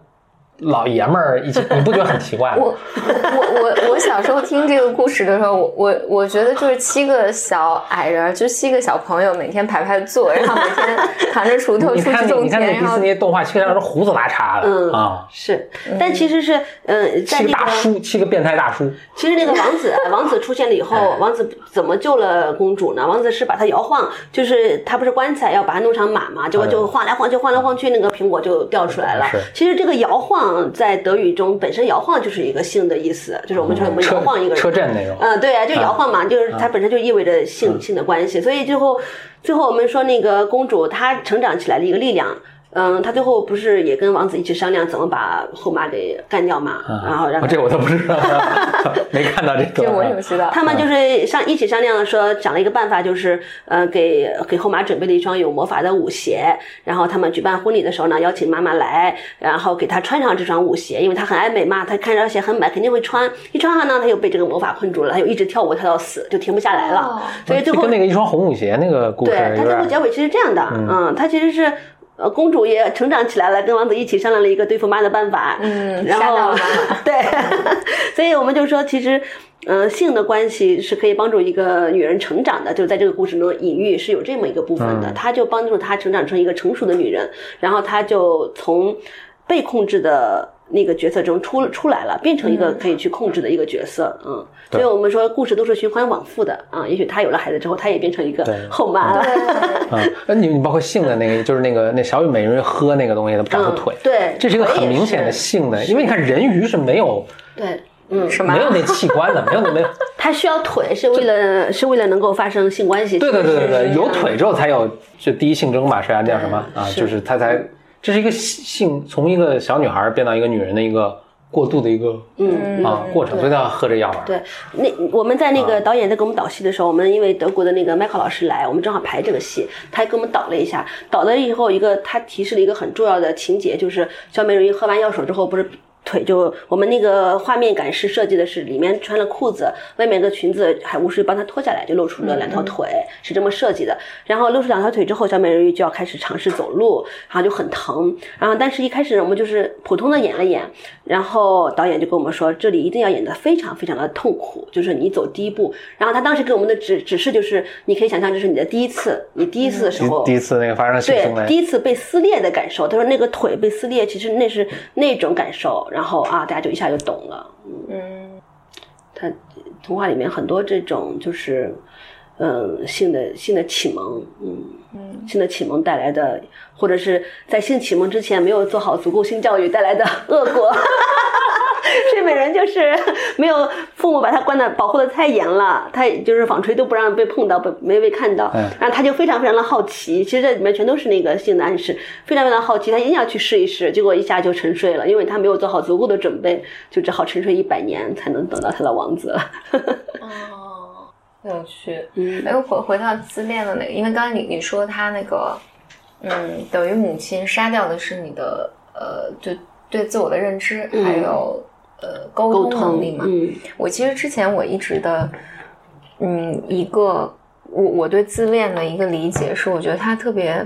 老爷们儿一起，你不觉得很奇怪吗？我我我我小时候听这个故事的时候，我我我觉得就是七个小矮人儿，就七个小朋友每天排排坐，然后每天扛着锄头 出去种看那你看那田，然后迪士尼动画，七个人都胡子拉碴的、嗯啊，是，但其实是嗯，在七个那个大叔，七个变态大叔，其实那个王子，王子出现了以后，王子怎么救了公主呢？王子是把她摇晃，就是他不是棺材要把它弄成马嘛，结果就晃来晃去，晃来晃去，那个苹果就掉出来了是。其实这个摇晃在德语中本身摇晃就是一个性的意思，就是我们说我们摇晃一个人，车震那种。嗯，对啊，就摇晃嘛，就是它本身就意味着性性的关系，所以最后最后我们说那个公主她成长起来的一个力量。嗯，他最后不是也跟王子一起商量怎么把后妈给干掉嘛？然后让啊这我都不知道，没看到这个。这我也不知道。他们就是商一起商量说，想了一个办法，就是呃给给后妈准备了一双有魔法的舞鞋，然后他们举办婚礼的时候呢，邀请妈妈来，然后给她穿上这双舞鞋，因为她很爱美嘛，她看这双鞋很美，肯定会穿。一穿上呢，她又被这个魔法困住了，她就一直跳舞跳到死，就停不下来了。哦所以最后就跟那个一双红舞鞋那个故事对，有他最后结尾其实这样的，嗯，他其实是。呃，公主也成长起来了，跟王子一起商量了一个对付妈的办法，嗯然后 对，所以我们就说，其实，呃，性的关系是可以帮助一个女人成长的，就是在这个故事中隐喻是有这么一个部分的，它就帮助她成长成一个成熟的女人，然后她就从被控制的那个角色中出出来了，变成一个可以去控制的一个角色，嗯，所以我们说故事都是循环往复的啊，也许他有了孩子之后，他也变成一个后妈了。啊，那你你包括性的那个，就是那个那小美人鱼喝那个东西，它长出嗯腿，对这是一个很明显的是性的，因为你看人鱼是没有对，嗯，什么没有那器官的，没有那没有，他需要腿是为了是为了能够发生性关系。对对对对对，是有腿之后才有就第一性征嘛，是啊，叫什么？啊？是就是它才这是一个性从一个小女孩变到一个女人的一个过渡的一个嗯啊过程，所以她要喝这药丸。对，那我们在那啊个导演在给我们导戏的时候，我们因为德国的那个麦克老师来，我们正好排这个戏，他还给我们导了一下。导了以后，一个他提示了一个很重要的情节，就是小美人鱼喝完药水之后，不是腿就我们那个画面感是设计的是里面穿了裤子，外面的裙子，海巫师帮她脱下来，就露出了两条腿，是这么设计的。然后露出两条腿之后，小美人鱼就要开始尝试走路，然后就很疼。然后但是一开始我们就是普通的演了演，然后导演就跟我们说，这里一定要演得非常非常的痛苦，就是你走第一步。然后他当时给我们的指指示就是，你可以想象这是你的第一次，你第一次的时候，第第一次那个发生对，第，一次被撕裂的感受。他说那个腿被撕裂，其实那是那种感受。然后啊，大家就一下就懂了。嗯，他童话里面很多这种就是，嗯，性的性的启蒙，嗯嗯，性的启蒙带来的，或者是在性启蒙之前没有做好足够性教育带来的恶果。睡美人就是没有父母把他关的保护的太严了，他就是纺锤都不让被碰到，被没被看到，嗯然后他就非常非常的好奇，其实这里面全都是那个性的暗示，非常非常好奇，他一定要去试一试，结果一下就沉睡了，因为他没有做好足够的准备，就只好沉睡一百年才能等到他的王子了。哦，有趣。嗯哎，我回回到自恋的那个，因为刚才你你说他那个，嗯，等于母亲杀掉的是你的呃，对对自我的认知，嗯还有呃沟沟通能力嘛。嗯我其实之前我一直的，嗯，一个我我对自恋的一个理解是，我觉得他特别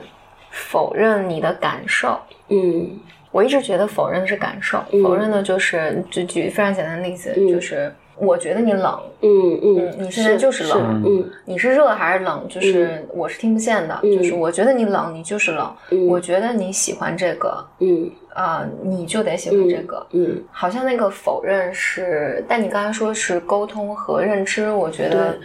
否认你的感受。嗯我一直觉得否认的是感受，嗯否认的就是就举非常简单的例子，嗯就是我觉得你冷，嗯嗯嗯，你现在就是冷，嗯。你是热还是冷，就是我是听不见的，嗯。就是我觉得你冷，你就是冷，嗯。我觉得你喜欢这个，嗯。啊、你就得喜欢这个。嗯，好像那个否认是，但你刚才说是沟通和认知，我觉得对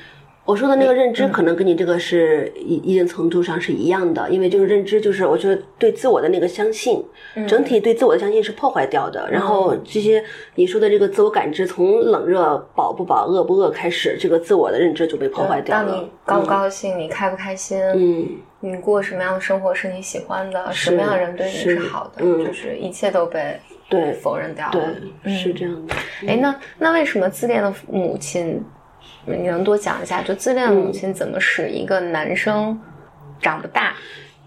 我说的那个认知可能跟你这个是一一定程度上是一样的，因为就是认知就是我觉得对自我的那个相信，整体对自我的相信是破坏掉的。然后这些你说的这个自我感知，从冷热、饱不饱、饿不饿开始，这个自我的认知就被破坏掉了。当你。高不高兴，你开不开心，嗯，你过什么样的生活是你喜欢的，什么样的人对你是是好的，嗯。就是一切都被对否认掉对了。，是这样的。哎，那那为什么自恋的母亲，你能多讲一下？就自恋的母亲怎么使一个男生长不大？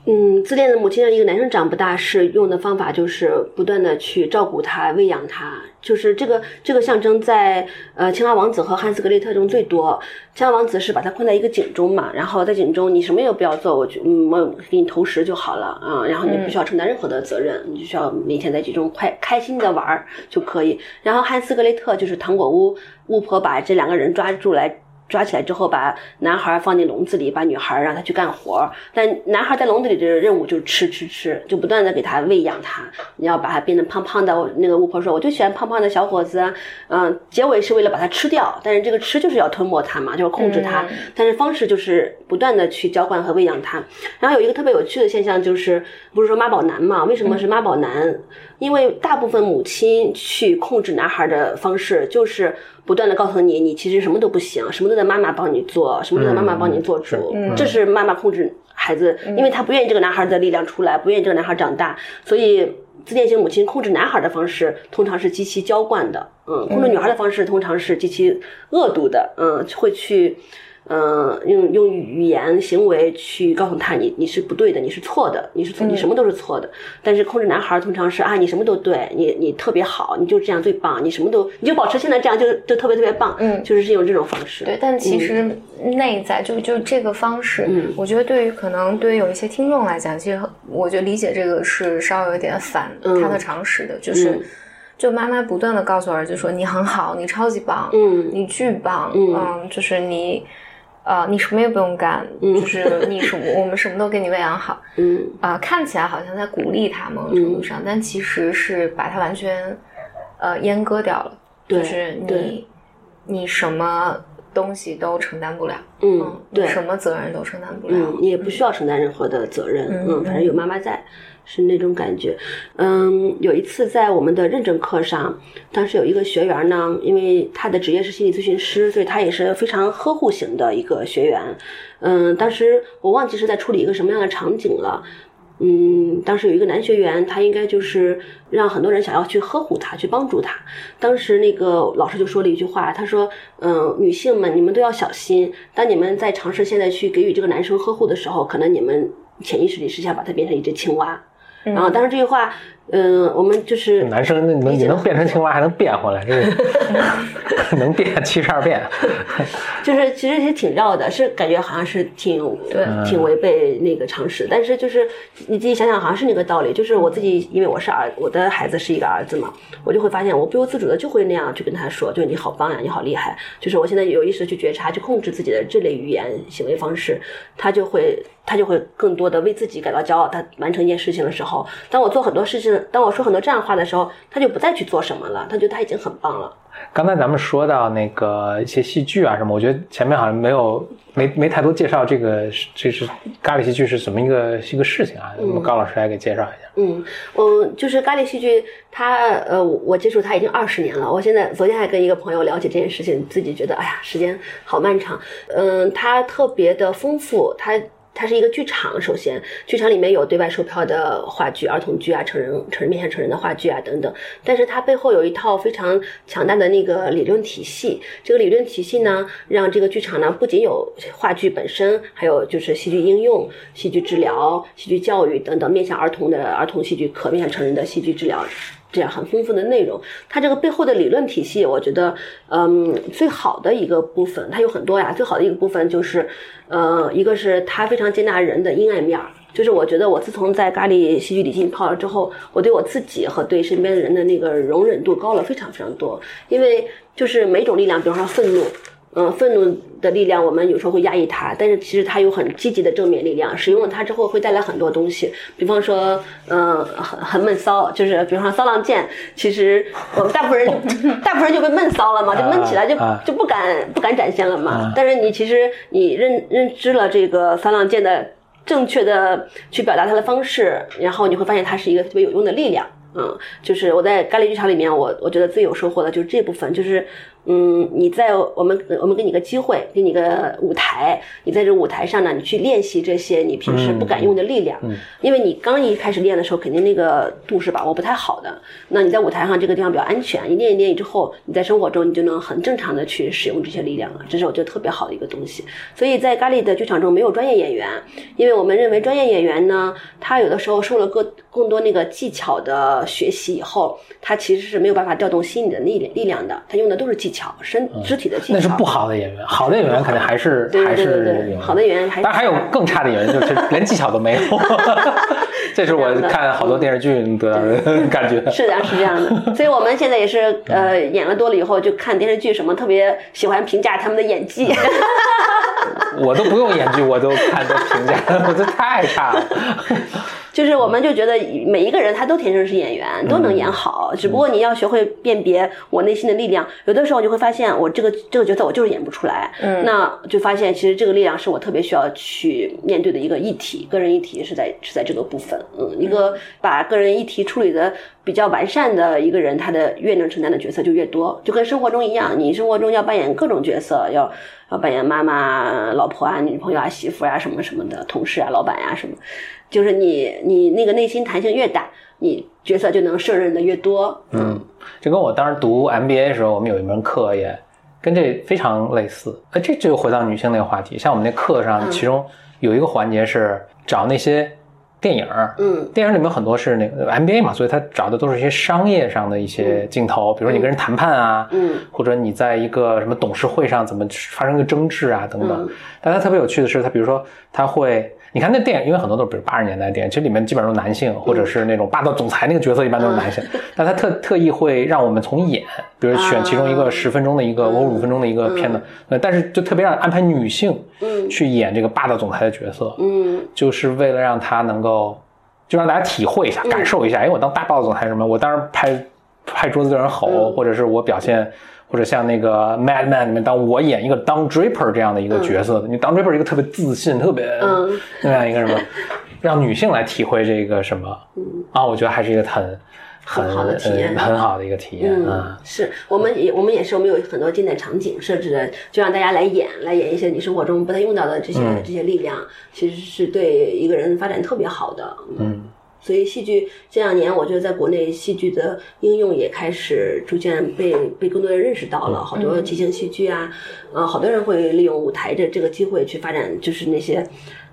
嗯，自恋的母亲让一个男生长不大，是用的方法就是不断的去照顾他、喂养他，就是这个这个象征在呃青蛙王子和汉斯格雷特中最多。青蛙王子是把他困在一个井中嘛，然后在井中你什么也不要做，我就嗯我给你投食就好了啊、然后你不需要承担任何的责任，你就需要每天在井中快开心的玩儿就可以。然后汉斯格雷特就是糖果屋巫婆把这两个人抓住来。抓起来之后，把男孩放进笼子里，把女孩让他去干活。但男孩在笼子里的任务就是吃吃吃，就不断的给他喂养他。你要把他变得胖胖的。那个巫婆说，我就喜欢胖胖的小伙子啊。嗯、结尾是为了把他吃掉，但是这个吃就是要吞没他嘛，就是控制他。但是方式就是不断的去浇灌和喂养他。然后有一个特别有趣的现象就是，不是说妈宝男嘛？为什么是妈宝男？因为大部分母亲去控制男孩的方式就是。不断的告诉你，你其实什么都不行，什么都得妈妈帮你做，什么都得妈妈帮你做主，这是妈妈控制孩子，因为她不愿意这个男孩的力量出来，不愿意这个男孩长大，所以自恋型母亲控制男孩的方式通常是极其娇惯的，嗯，控制女孩的方式通常是极其恶毒的，嗯，会去。嗯，用用语言行为去告诉他你你是不对的，你是错的，你是错，你什么都是错的。但是控制男孩通常是啊，你什么都对，你你特别好，你就这样最棒，你什么都你就保持现在这样就就特别特别棒，嗯。就是是用这种方式。对，但其实内在就就这个方式，嗯。我觉得对于可能对于有一些听众来讲，其实我觉得理解这个是稍微有点反嗯。他的常识的，就是。嗯。就妈妈不断的告诉儿子说你很好，你超级棒，嗯。你巨棒，嗯就是你，呃，你什么也不用干，就是你什么我们什么都给你喂养好，嗯。啊、看起来好像在鼓励他某种程度上，但其实是把他完全呃阉割掉了，对就是你你什么东西都承担不了，嗯，对，什么责任都承担不了，嗯，你也不需要承担任何的责任，嗯嗯，反正有妈妈在，是那种感觉。嗯，有一次在我们的认证课上，当时有一个学员呢，因为他的职业是心理咨询师，所以他也是非常呵护型的一个学员。嗯，当时我忘记是在处理一个什么样的场景了。嗯，当时有一个男学员，他应该就是让很多人想要去呵护他，去帮助他。当时那个老师就说了一句话，他说：“嗯，女性们，你们都要小心，当你们在尝试现在去给予这个男生呵护的时候，可能你们潜意识里是想把他变成一只青蛙。”然后但是这句话，嗯，我们就是男生那你能你能变成青蛙，还能变回来，这是 能变七十二变。就是其实也挺绕的，是感觉好像是挺对挺违背那个常识，但是就是你自己想想，好像是那个道理。就是我自己，因为我是儿，我的孩子是一个儿子嘛，我就会发现我不由自主的就会那样去跟他说，就是你好棒呀，你好厉害。就是我现在有意识去觉察，去控制自己的这类语言行为方式，他就会他就会更多的为自己感到骄傲。他完成一件事情的时候，当我做很多事情，当我说很多这样的话的时候，他就不再去做什么了，他觉得他已经很棒了。刚才咱们说到那个一些戏剧啊什么，我觉得前面好像没有没没太多介绍这个这是咖喱戏剧是怎么一个一个事情啊？我们高老师来给介绍一下。嗯，嗯，就是咖喱戏剧，他呃，我接触他已经二十年了。我现在昨天还跟一个朋友聊起这件事情，自己觉得哎呀，时间好漫长。嗯，它特别的丰富，它。它是一个剧场，首先，剧场里面有对外售票的话剧、儿童剧啊、成人、成人面向成人的话剧啊等等。但是它背后有一套非常强大的那个理论体系。这个理论体系呢，让这个剧场呢不仅有话剧本身，还有就是戏剧应用、戏剧治疗、戏剧教育等等，面向儿童的儿童戏剧，可面向成人的戏剧治疗。这样很丰富的内容，它这个背后的理论体系，我觉得，嗯，最好的一个部分，它有很多呀。最好的一个部分就是，呃，一个是它非常接纳人的阴暗面儿，就是我觉得我自从在咖喱戏剧里浸泡了之后，我对我自己和对身边的人的那个容忍度高了非常非常多，因为就是每种力量，比方说愤怒。嗯，愤怒的力量，我们有时候会压抑它，但是其实它有很积极的正面力量。使用了它之后，会带来很多东西。比方说，嗯，很很闷骚，就是比方说骚浪剑，其实我们大部分人就 大部分人就被闷骚了嘛，就闷起来就就不敢不敢展现了嘛。但是你其实你认认知了这个骚浪剑的正确的去表达它的方式，然后你会发现它是一个特别有用的力量。嗯，就是我在咖喱剧场里面，我我觉得最有收获的就是这部分，就是。嗯，你在我们我们给你个机会，给你个舞台，你在这舞台上呢，你去练习这些你平时不敢用的力量，因为你刚一开始练的时候，肯定那个度是把握不太好的。那你在舞台上这个地方比较安全，你练一练之后，你在生活中你就能很正常的去使用这些力量了。这是我觉得特别好的一个东西。所以在咖喱的剧场中没有专业演员，因为我们认为专业演员呢，他有的时候受了更更多那个技巧的学习以后，他其实是没有办法调动心理的力力量的，他用的都是技巧。身肢体的技巧，那是不好的演员。好的演员肯定还是还是好的演员，还当然还有更差的演员，就是连技巧都没有。这是我看好多电视剧得到的感觉。是的，是这样的。所以我们现在也是呃演了多了以后，就看电视剧什么，特别喜欢评价他们的演技。我都不用演剧，我都看都评价，我这太差了。就是我们就觉得每一个人他都天生是演员，都能演好，只不过你要学会辨别我内心的力量。有的时候你会发现，我这个这个角色我就是演不出来，嗯，那就发现其实这个力量是我特别需要去面对的一个议题，个人议题是在是在这个部分，嗯，一个把个人议题处理的比较完善的一个人，他的越能承担的角色就越多，就跟生活中一样，你生活中要扮演各种角色，要要扮演妈妈、老婆啊、女朋友啊、媳妇啊什么什么的，同事啊、老板呀什么。就是你，你那个内心弹性越大，你角色就能胜任的越多。嗯，这跟我当时读 MBA 的时候，我们有一门课也跟这非常类似。哎，这就回到女性那个话题。像我们那课上，其中有一个环节是找那些电影嗯，电影里面很多是那个 MBA 嘛，所以他找的都是一些商业上的一些镜头，比如说你跟人谈判啊，嗯，或者你在一个什么董事会上怎么发生个争执啊等等。但他特别有趣的是，他比如说他会。你看那电影，因为很多都是比如八十年代电影，其实里面基本上都是男性，或者是那种霸道总裁那个角色，一般都是男性。但他特特意会让我们从演，比如选其中一个十分钟的一个或五分钟的一个片子，但是就特别让安排女性去演这个霸道总裁的角色，嗯，就是为了让他能够，就让大家体会一下，感受一下，哎，我当大霸道总裁什么，我当时拍拍桌子对人吼，或者是我表现。或者像那个《Mad Men》里面，当我演一个当 Draper 这样的一个角色的，你当 Draper 一个特别自信、特别那样一个什么，让女性来体会这个什么嗯啊？我觉得还是一个很很好的体验，很好的一个体验啊！是我们也我们也是我们有很多经典场景设置的，就让大家来演，来演一些你生活中不太用到的这些这些力量，其实是对一个人发展特别好的。嗯。所以戏剧这两年，我觉得在国内戏剧的应用也开始逐渐被被更多人认识到了。好多即兴戏剧啊，呃，好多人会利用舞台的这个机会去发展，就是那些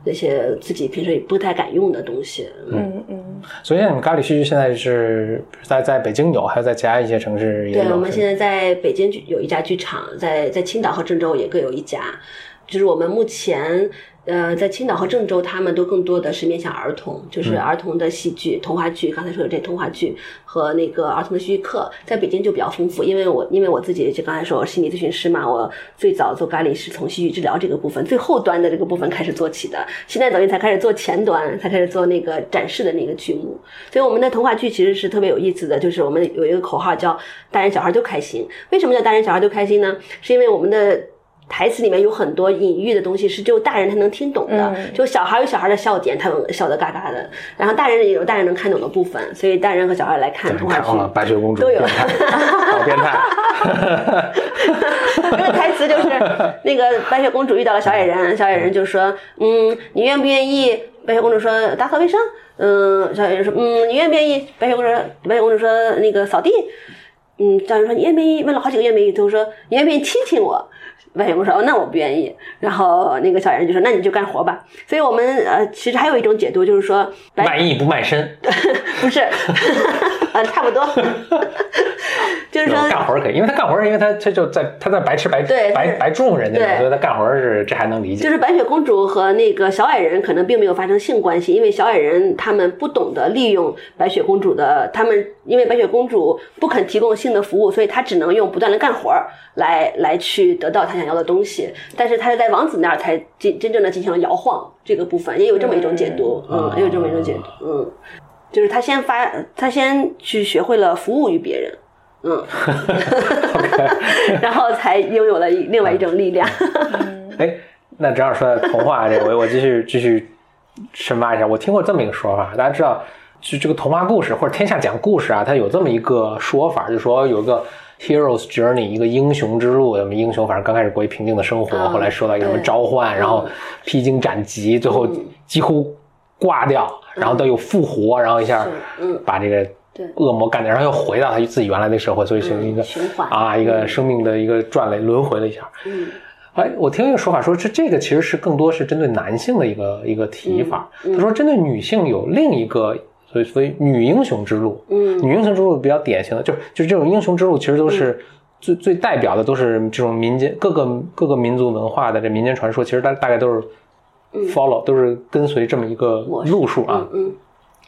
那些自己平时也不太敢用的东西。嗯嗯。所以你们咖喱戏剧现在是在在北京有，还有在其他一些城市也有。对，我们现在在北京有一家剧场，在在青岛和郑州也各有一家。就是我们目前。呃，在青岛和郑州，他们都更多的是面向儿童，就是儿童的戏剧、童话剧。刚才说的这童话剧和那个儿童的戏剧课，在北京就比较丰富。因为我因为我自己就刚才说我心理咨询师嘛，我最早做咖喱是从戏剧治疗这个部分最后端的这个部分开始做起的，现在等于才开始做前端，才开始做那个展示的那个剧目。所以我们的童话剧其实是特别有意思的，就是我们有一个口号叫“大人小孩都开心”。为什么叫大人小孩都开心呢？是因为我们的。台词里面有很多隐喻的东西，是只有大人才能听懂的。就小孩有小孩的笑点，他们笑得嘎嘎的。然后大人也有大人能看懂的部分，所以大人和小孩来看童话剧，白雪公主都有。好变态！那个台词就是那个白雪公主遇到了小矮人，小矮人就说：“嗯，你愿不愿意？”白雪公主说：“打扫卫生。”嗯，小矮人说：“嗯，你愿不愿意？”白雪公主白雪公主说：“那个扫地。”嗯，小矮人说：“你愿不愿意？”问了好几个愿不愿意，都说：“你愿不愿意亲亲我？”白雪公说：“哦，那我不愿意。”然后那个小矮人就说：“那你就干活吧。”所以，我们呃，其实还有一种解读，就是说卖艺不卖身，不是，呃，差不多，就是说干活可以，因为他干活是，因为他他就在他在白吃白对白白种人家，所以他干活是这还能理解。就是白雪公主和那个小矮人可能并没有发生性关系，因为小矮人他们不懂得利用白雪公主的，他们因为白雪公主不肯提供性的服务，所以他只能用不断的干活来来去得到他想。要的东西，但是他是在王子那儿才真真正的进行了摇晃这个部分，也有这么一种解读，嗯，也有这么一种解读，嗯，就是他先发，他先去学会了服务于别人，嗯，然后才拥有了另外一种力量。哎，那正好说到童话这个，我我继续继续深挖一下，我听过这么一个说法，大家知道，就这个童话故事或者天下讲故事啊，它有这么一个说法，就说有一个。Hero's Journey，一个英雄之路，什么英雄？反正刚开始过一平静的生活，后来受到一个什么召唤，然后披荆斩棘，最后几乎挂掉，然后他又复活，然后一下把这个恶魔干掉，然后又回到他自己原来的社会，所以形成一个啊，一个生命的一个转了轮回了一下。嗯，哎，我听一个说法说，这这个其实是更多是针对男性的一个一个提法。他说，针对女性有另一个。所以，所以女英雄之路，嗯，女英雄之路比较典型的，就就这种英雄之路，其实都是最最代表的，都是这种民间各个各个民族文化的这民间传说，其实大大概都是 follow，都是跟随这么一个路数啊。嗯。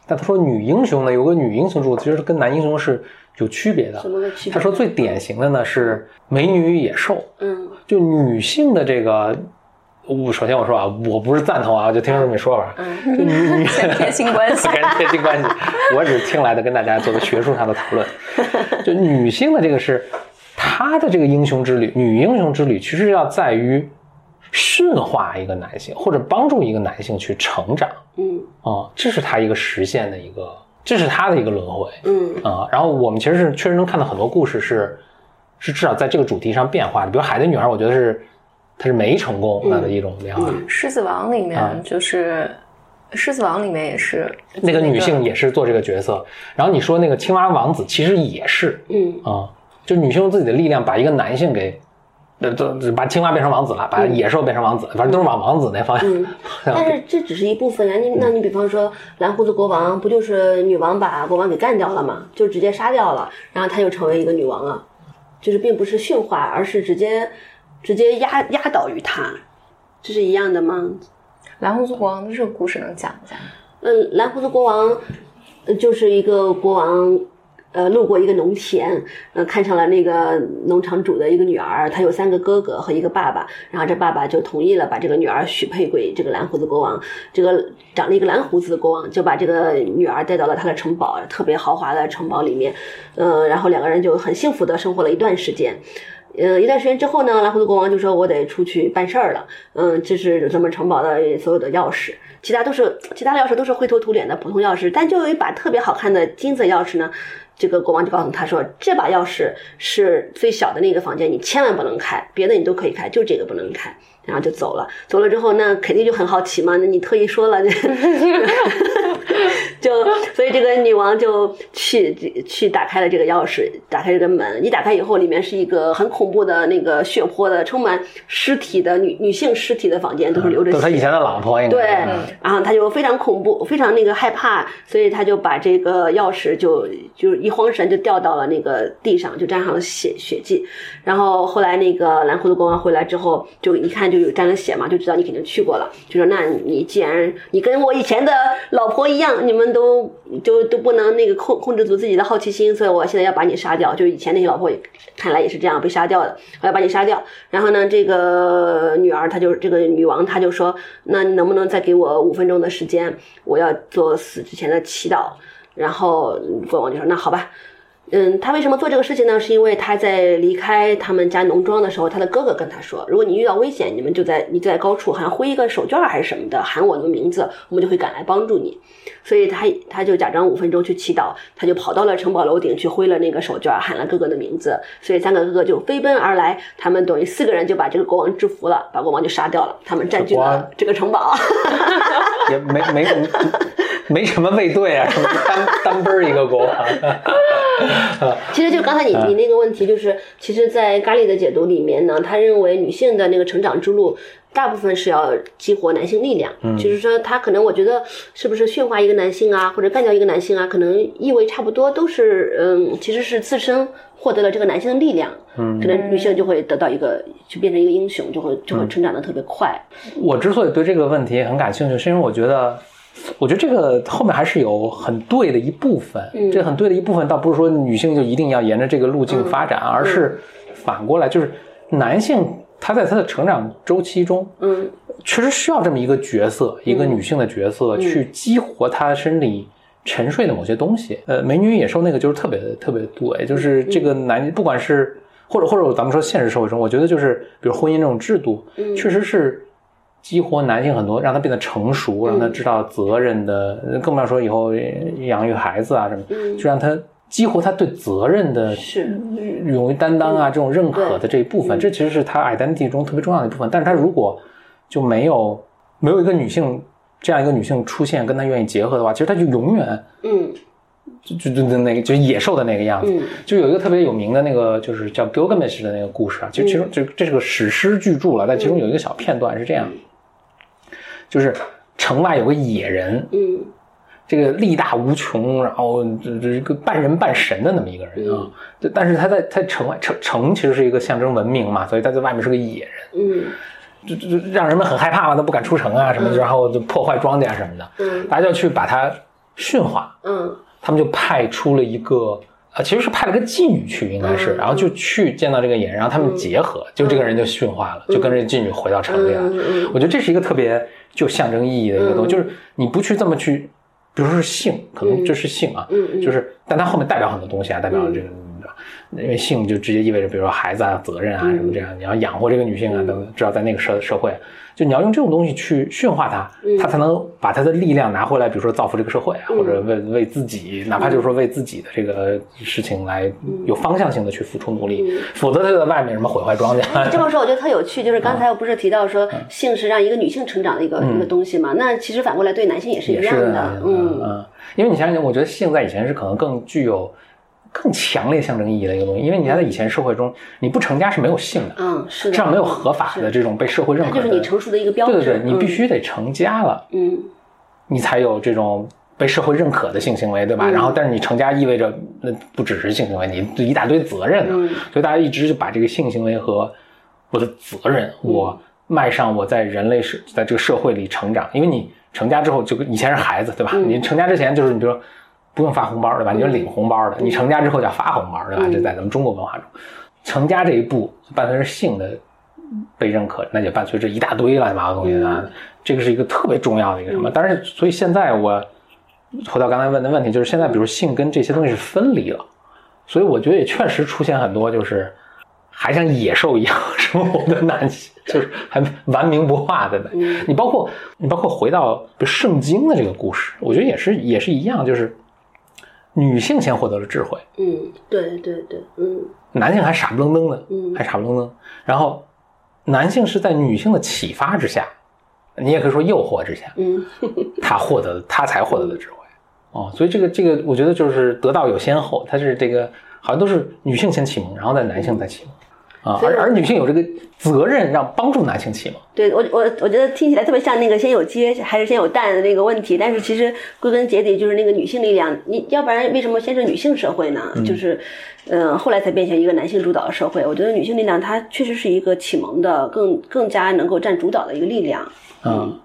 但他说女英雄呢，有个女英雄之路，其实跟男英雄是有区别的。什么区别？他说最典型的呢是美女与野兽。嗯。就女性的这个。我首先我说啊，我不是赞同啊，就听这么说法。嗯，女 贴心关系，贴心关系，我只是听来的，跟大家做个学术上的讨论。就女性的这个是她的这个英雄之旅，女英雄之旅其实要在于驯化一个男性，或者帮助一个男性去成长。嗯，啊，这是他一个实现的一个，这是他的一个轮回。嗯，啊，然后我们其实是确实能看到很多故事是是至少在这个主题上变化的，比如《海的女儿》，我觉得是。它是没成功那的一种变化。狮子王里面就是，狮子王里面也是那个女性也是做这个角色。然后你说那个青蛙王子其实也是，嗯啊，就女性用自己的力量把一个男性给，呃，都把青蛙变成王子了，把野兽变成王子，反正都是往王子那方向。但是这只是一部分呀，你那你比方说蓝胡子国王，不就是女王把国王给干掉了吗？就直接杀掉了，然后他就成为一个女王了，就是并不是驯化，而是直接。直接压压倒于他，这是一样的吗？蓝胡子国王的这个故事能讲一下？嗯，蓝胡子国王就是一个国王，呃，路过一个农田，呃，看上了那个农场主的一个女儿，他有三个哥哥和一个爸爸，然后这爸爸就同意了把这个女儿许配给这个蓝胡子国王。这个长了一个蓝胡子的国王就把这个女儿带到了他的城堡，特别豪华的城堡里面，嗯，然后两个人就很幸福的生活了一段时间。呃，一段时间之后呢，蓝胡子国王就说：“我得出去办事儿了。”嗯，这是咱们城堡的所有的钥匙，其他都是其他的钥匙都是灰头土脸的普通钥匙，但就有一把特别好看的金色钥匙呢。这个国王就告诉他说：“这把钥匙是最小的那个房间，你千万不能开，别的你都可以开，就这个不能开。”然后就走了。走了之后，那肯定就很好奇嘛。那你特意说了，就所以这个女王就去去打开了这个钥匙，打开这个门，一打开以后，里面是一个很恐怖的那个血泊的、充满尸体的女女性尸体的房间，都是流着血。都是他以前的老婆，应该对是，然后他就非常恐怖，非常那个害怕，所以他就把这个钥匙就就一慌神就掉到了那个地上，就沾上了血血迹。然后后来那个蓝胡子国王回来之后，就一看就就有沾了血嘛，就知道你肯定去过了，就说那你既然你跟我以前的老婆一样，你们都就都不能那个控控制住自己的好奇心，所以我现在要把你杀掉。就以前那些老婆看来也是这样被杀掉的，我要把你杀掉。然后呢，这个女儿她就这个女王她就说，那你能不能再给我五分钟的时间，我要做死之前的祈祷。然后国王就说那好吧。嗯，他为什么做这个事情呢？是因为他在离开他们家农庄的时候，他的哥哥跟他说，如果你遇到危险，你们就在你就在高处，好像挥一个手绢还是什么的，喊我的名字，我们就会赶来帮助你。所以他他就假装五分钟去祈祷，他就跑到了城堡楼顶去挥了那个手绢，喊了哥哥的名字，所以三个哥哥就飞奔而来，他们等于四个人就把这个国王制服了，把国王就杀掉了，他们占据了这个城堡。也没没没什么卫队啊，什么单单奔儿一个国王。其实就刚才你你那个问题，就是其实，在咖喱的解读里面呢，他认为女性的那个成长之路，大部分是要激活男性力量，嗯。就是说他可能我觉得是不是驯化一个男性啊，或者干掉一个男性啊，可能意味差不多，都是嗯，其实是自身获得了这个男性的力量，嗯，可能女性就会得到一个就变成一个英雄，就会就会成长的特别快，我之所以对这个问题很感兴趣，是因为我觉得，我觉得这个后面还是有很对的一部分。嗯这很对的一部分，倒不是说女性就一定要沿着这个路径发展，而是反过来，就是男性他在他的成长周期中，嗯确实需要这么一个角色，一个女性的角色，去激活他身体沉睡的某些东西。呃，美女与野兽那个就是特别特别对，就是这个男，不管是或者或者咱们说现实社会中，我觉得就是比如婚姻这种制度，确实是激活男性很多，让他变得成熟，让他知道责任的，更不要说以后养育孩子啊什么，就让他激活他对责任的是。勇于担当啊，这种认可的这一部分，这其实是他 identity 中特别重要的一部分。但是他如果就没有没有一个女性这样一个女性出现，跟他愿意结合的话，其实他就永远嗯。就就就就那个就是野兽的那个样子。嗯。就有一个特别有名的那个，就是叫 Gilgamesh 的那个故事啊，其实其中就这是个史诗巨著了，但其中有一个小片段是这样，就是城外有个野人，嗯。这个力大无穷，然后这这一个半人半神的那么一个人啊，就但是他在他城外城城其实是一个象征文明嘛，所以他在外面是个野人，嗯。就就就让人们很害怕嘛，他不敢出城啊什么的，然后就破坏庄稼什么的，嗯。大家就去把他驯化，嗯。他们就派出了一个。呃，其实是派了个妓女去，应该是，嗯然后就去见到这个野人，然后他们结合，就这个人就驯化了，就跟这妓女回到城里来。嗯嗯我觉得这是一个特别具有象征意义的一个东西，嗯。就是你不去这么去，比如说是性，可能这是性啊，就是，但它后面代表很多东西啊，代表这个，因为性就直接意味着，比如说孩子啊、责任啊嗯什么这样，你要养活这个女性啊，等至少在那个社社会，就你要用这种东西去驯化它，它才能把它的力量拿回来，比如说造福这个社会啊，或者为为自己，哪怕就是说为自己的这个事情来有方向性的去付出努力，否则它就在外面什么毁坏庄稼，这么说我觉得特有趣，就是刚才我不是提到说性是让一个女性成长的一个、一个东西嘛？那其实反过来对男性也是一样的，嗯。嗯，因为你想想，我觉得性在以前是可能更具有更强烈象征意义的一个东西，因为你在以前社会中，你不成家是没有性的，嗯，是的，至少没有合法的这种被社会认可的，就是你成熟的一个标志。对对对，你必须得成家了，嗯你才有这种。被社会认可的性行为，对吧？嗯然后，但是你成家意味着，那不只是性行为，你一大堆责任呢。嗯所以大家一直就把这个性行为和我的责任，嗯我迈上我在人类社在这个社会里成长，因为你成家之后就跟以前是孩子，对吧？嗯你成家之前就是你比如说不用发红包，对吧？你就领红包的。你成家之后叫发红包，对吧？嗯这在咱们中国文化中，成家这一步伴随着性的被认可，那就伴随着一大堆乱七八糟的东西啊。这个是一个特别重要的一个什么？但是所以现在我回到刚才问的问题，就是现在比如性跟这些东西是分离了。所以我觉得也确实出现很多就是还像野兽一样生活的男性，就是还顽冥不化的你包括你包括回到比如圣经的这个故事，我觉得也是也是一样，就是女性先获得了智慧，嗯，对对对，嗯。男性还傻不愣登的，嗯。还傻不愣登。然后男性是在女性的启发之下，你也可以说诱惑之下，嗯，他获得他才获得的智慧。哦，所以这个这个，我觉得就是得道有先后，他是这个好像都是女性先启蒙，然后再男性再启蒙啊，而而女性有这个责任让帮助男性启蒙。对我我我觉得听起来特别像那个先有鸡还是先有蛋的那个问题，但是其实归根结底就是那个女性力量，你要不然为什么先是女性社会呢？就是，嗯、后来才变成一个男性主导的社会。我觉得女性力量它确实是一个启蒙的更更加能够占主导的一个力量。嗯，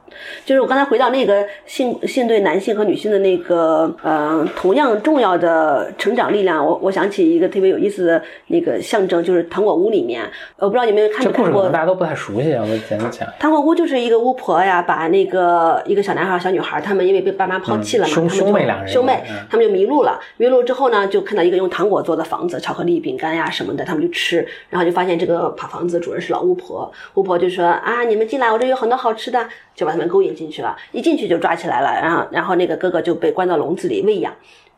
就是我刚才回到那个性性对男性和女性的那个呃同样重要的成长力量，我我想起一个特别有意思的那个象征，就是糖果屋里面，呃我不知道你们有看没看过能大家都不太熟悉啊，我简单讲一下。糖果屋就是一个巫婆呀，把那个一个小男孩、小女孩，他们因为被爸妈抛弃了嘛，嗯兄他们就兄妹两人兄妹嗯，他们就迷路了。迷路之后呢，就看到一个用糖果做的房子，巧克力、饼干呀什么的，他们就吃，然后就发现这个跑房子主人是老巫婆。巫婆就说啊，你们进来，我这有很多好吃的，就把他们勾引进去了。一进去就抓起来了，然后然后那个哥哥就被关到笼子里喂养。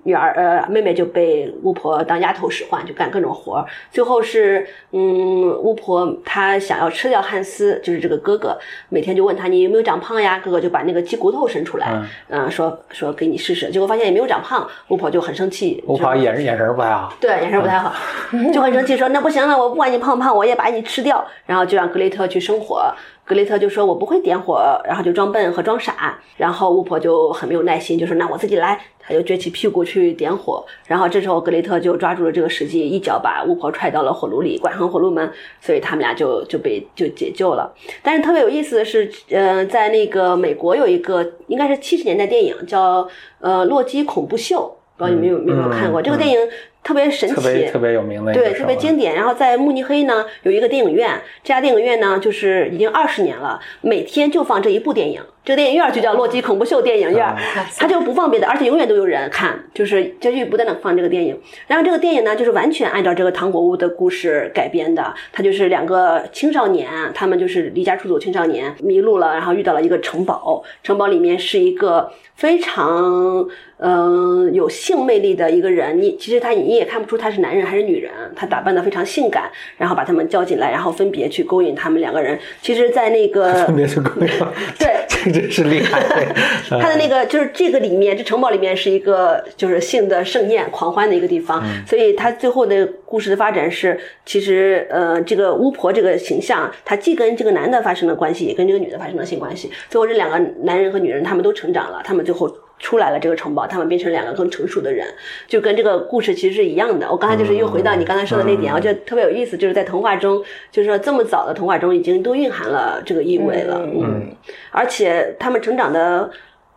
女儿呃妹妹就被巫婆当丫头使唤，就干各种活儿。最后是嗯巫婆她想要吃掉汉斯，就是这个哥哥，每天就问他你有没有长胖呀？哥哥就把那个鸡骨头伸出来，嗯、说说给你试试，结果发现也没有长胖，巫婆就很生气，我就跑眼眼神不太好。对，眼神不太好，就很生气，说那不行了，我不管你胖不胖，我也把你吃掉。然后就让格雷特去生火，格雷特就说我不会点火，然后就装笨和装傻。然后巫婆就很没有耐心，就说那我自己来。他就撅起屁股去点火，然后这时候格雷特就抓住了这个时机，一脚把巫婆踹到了火炉里，关上火炉门，所以他们俩就就被就解救了。但是特别有意思的是，呃，在那个美国有一个应该是七十年代电影叫呃《洛基恐怖秀》，不知道你们有有没有看过？嗯这个电影特别神奇，特别特别有名的对，特别经典。然后在慕尼黑呢有一个电影院，这家电影院呢就是已经二十年了，每天就放这一部电影。这个电影院就叫《洛基恐怖秀》电影院，啊它就不放别的，而且永远都有人看，就是继续不断的放这个电影。然后这个电影呢，就是完全按照这个糖果屋的故事改编的。它就是两个青少年，他们就是离家出走青少年迷路了，然后遇到了一个城堡，城堡里面是一个非常嗯、有性魅力的一个人。你其实他你也看不出他是男人还是女人，他打扮的非常性感，然后把他们叫进来，然后分别去勾引他们两个人。其实，在那个 分别去勾引，对。这真是厉害。对它的那个就是这个里面，这城堡里面是一个就是性的盛宴、狂欢的一个地方，所以他最后的故事的发展是，其实呃，这个巫婆这个形象，她既跟这个男的发生了关系，也跟这个女的发生了性关系。最后这两个男人和女人他们都成长了，他们最后。出来了这个城堡，他们变成两个更成熟的人，就跟这个故事其实是一样的。我刚才就是又回到你刚才说的那点，我觉得特别有意思，就是在童话中，就是说这么早的童话中已经都蕴含了这个意味了。嗯，而且他们成长的。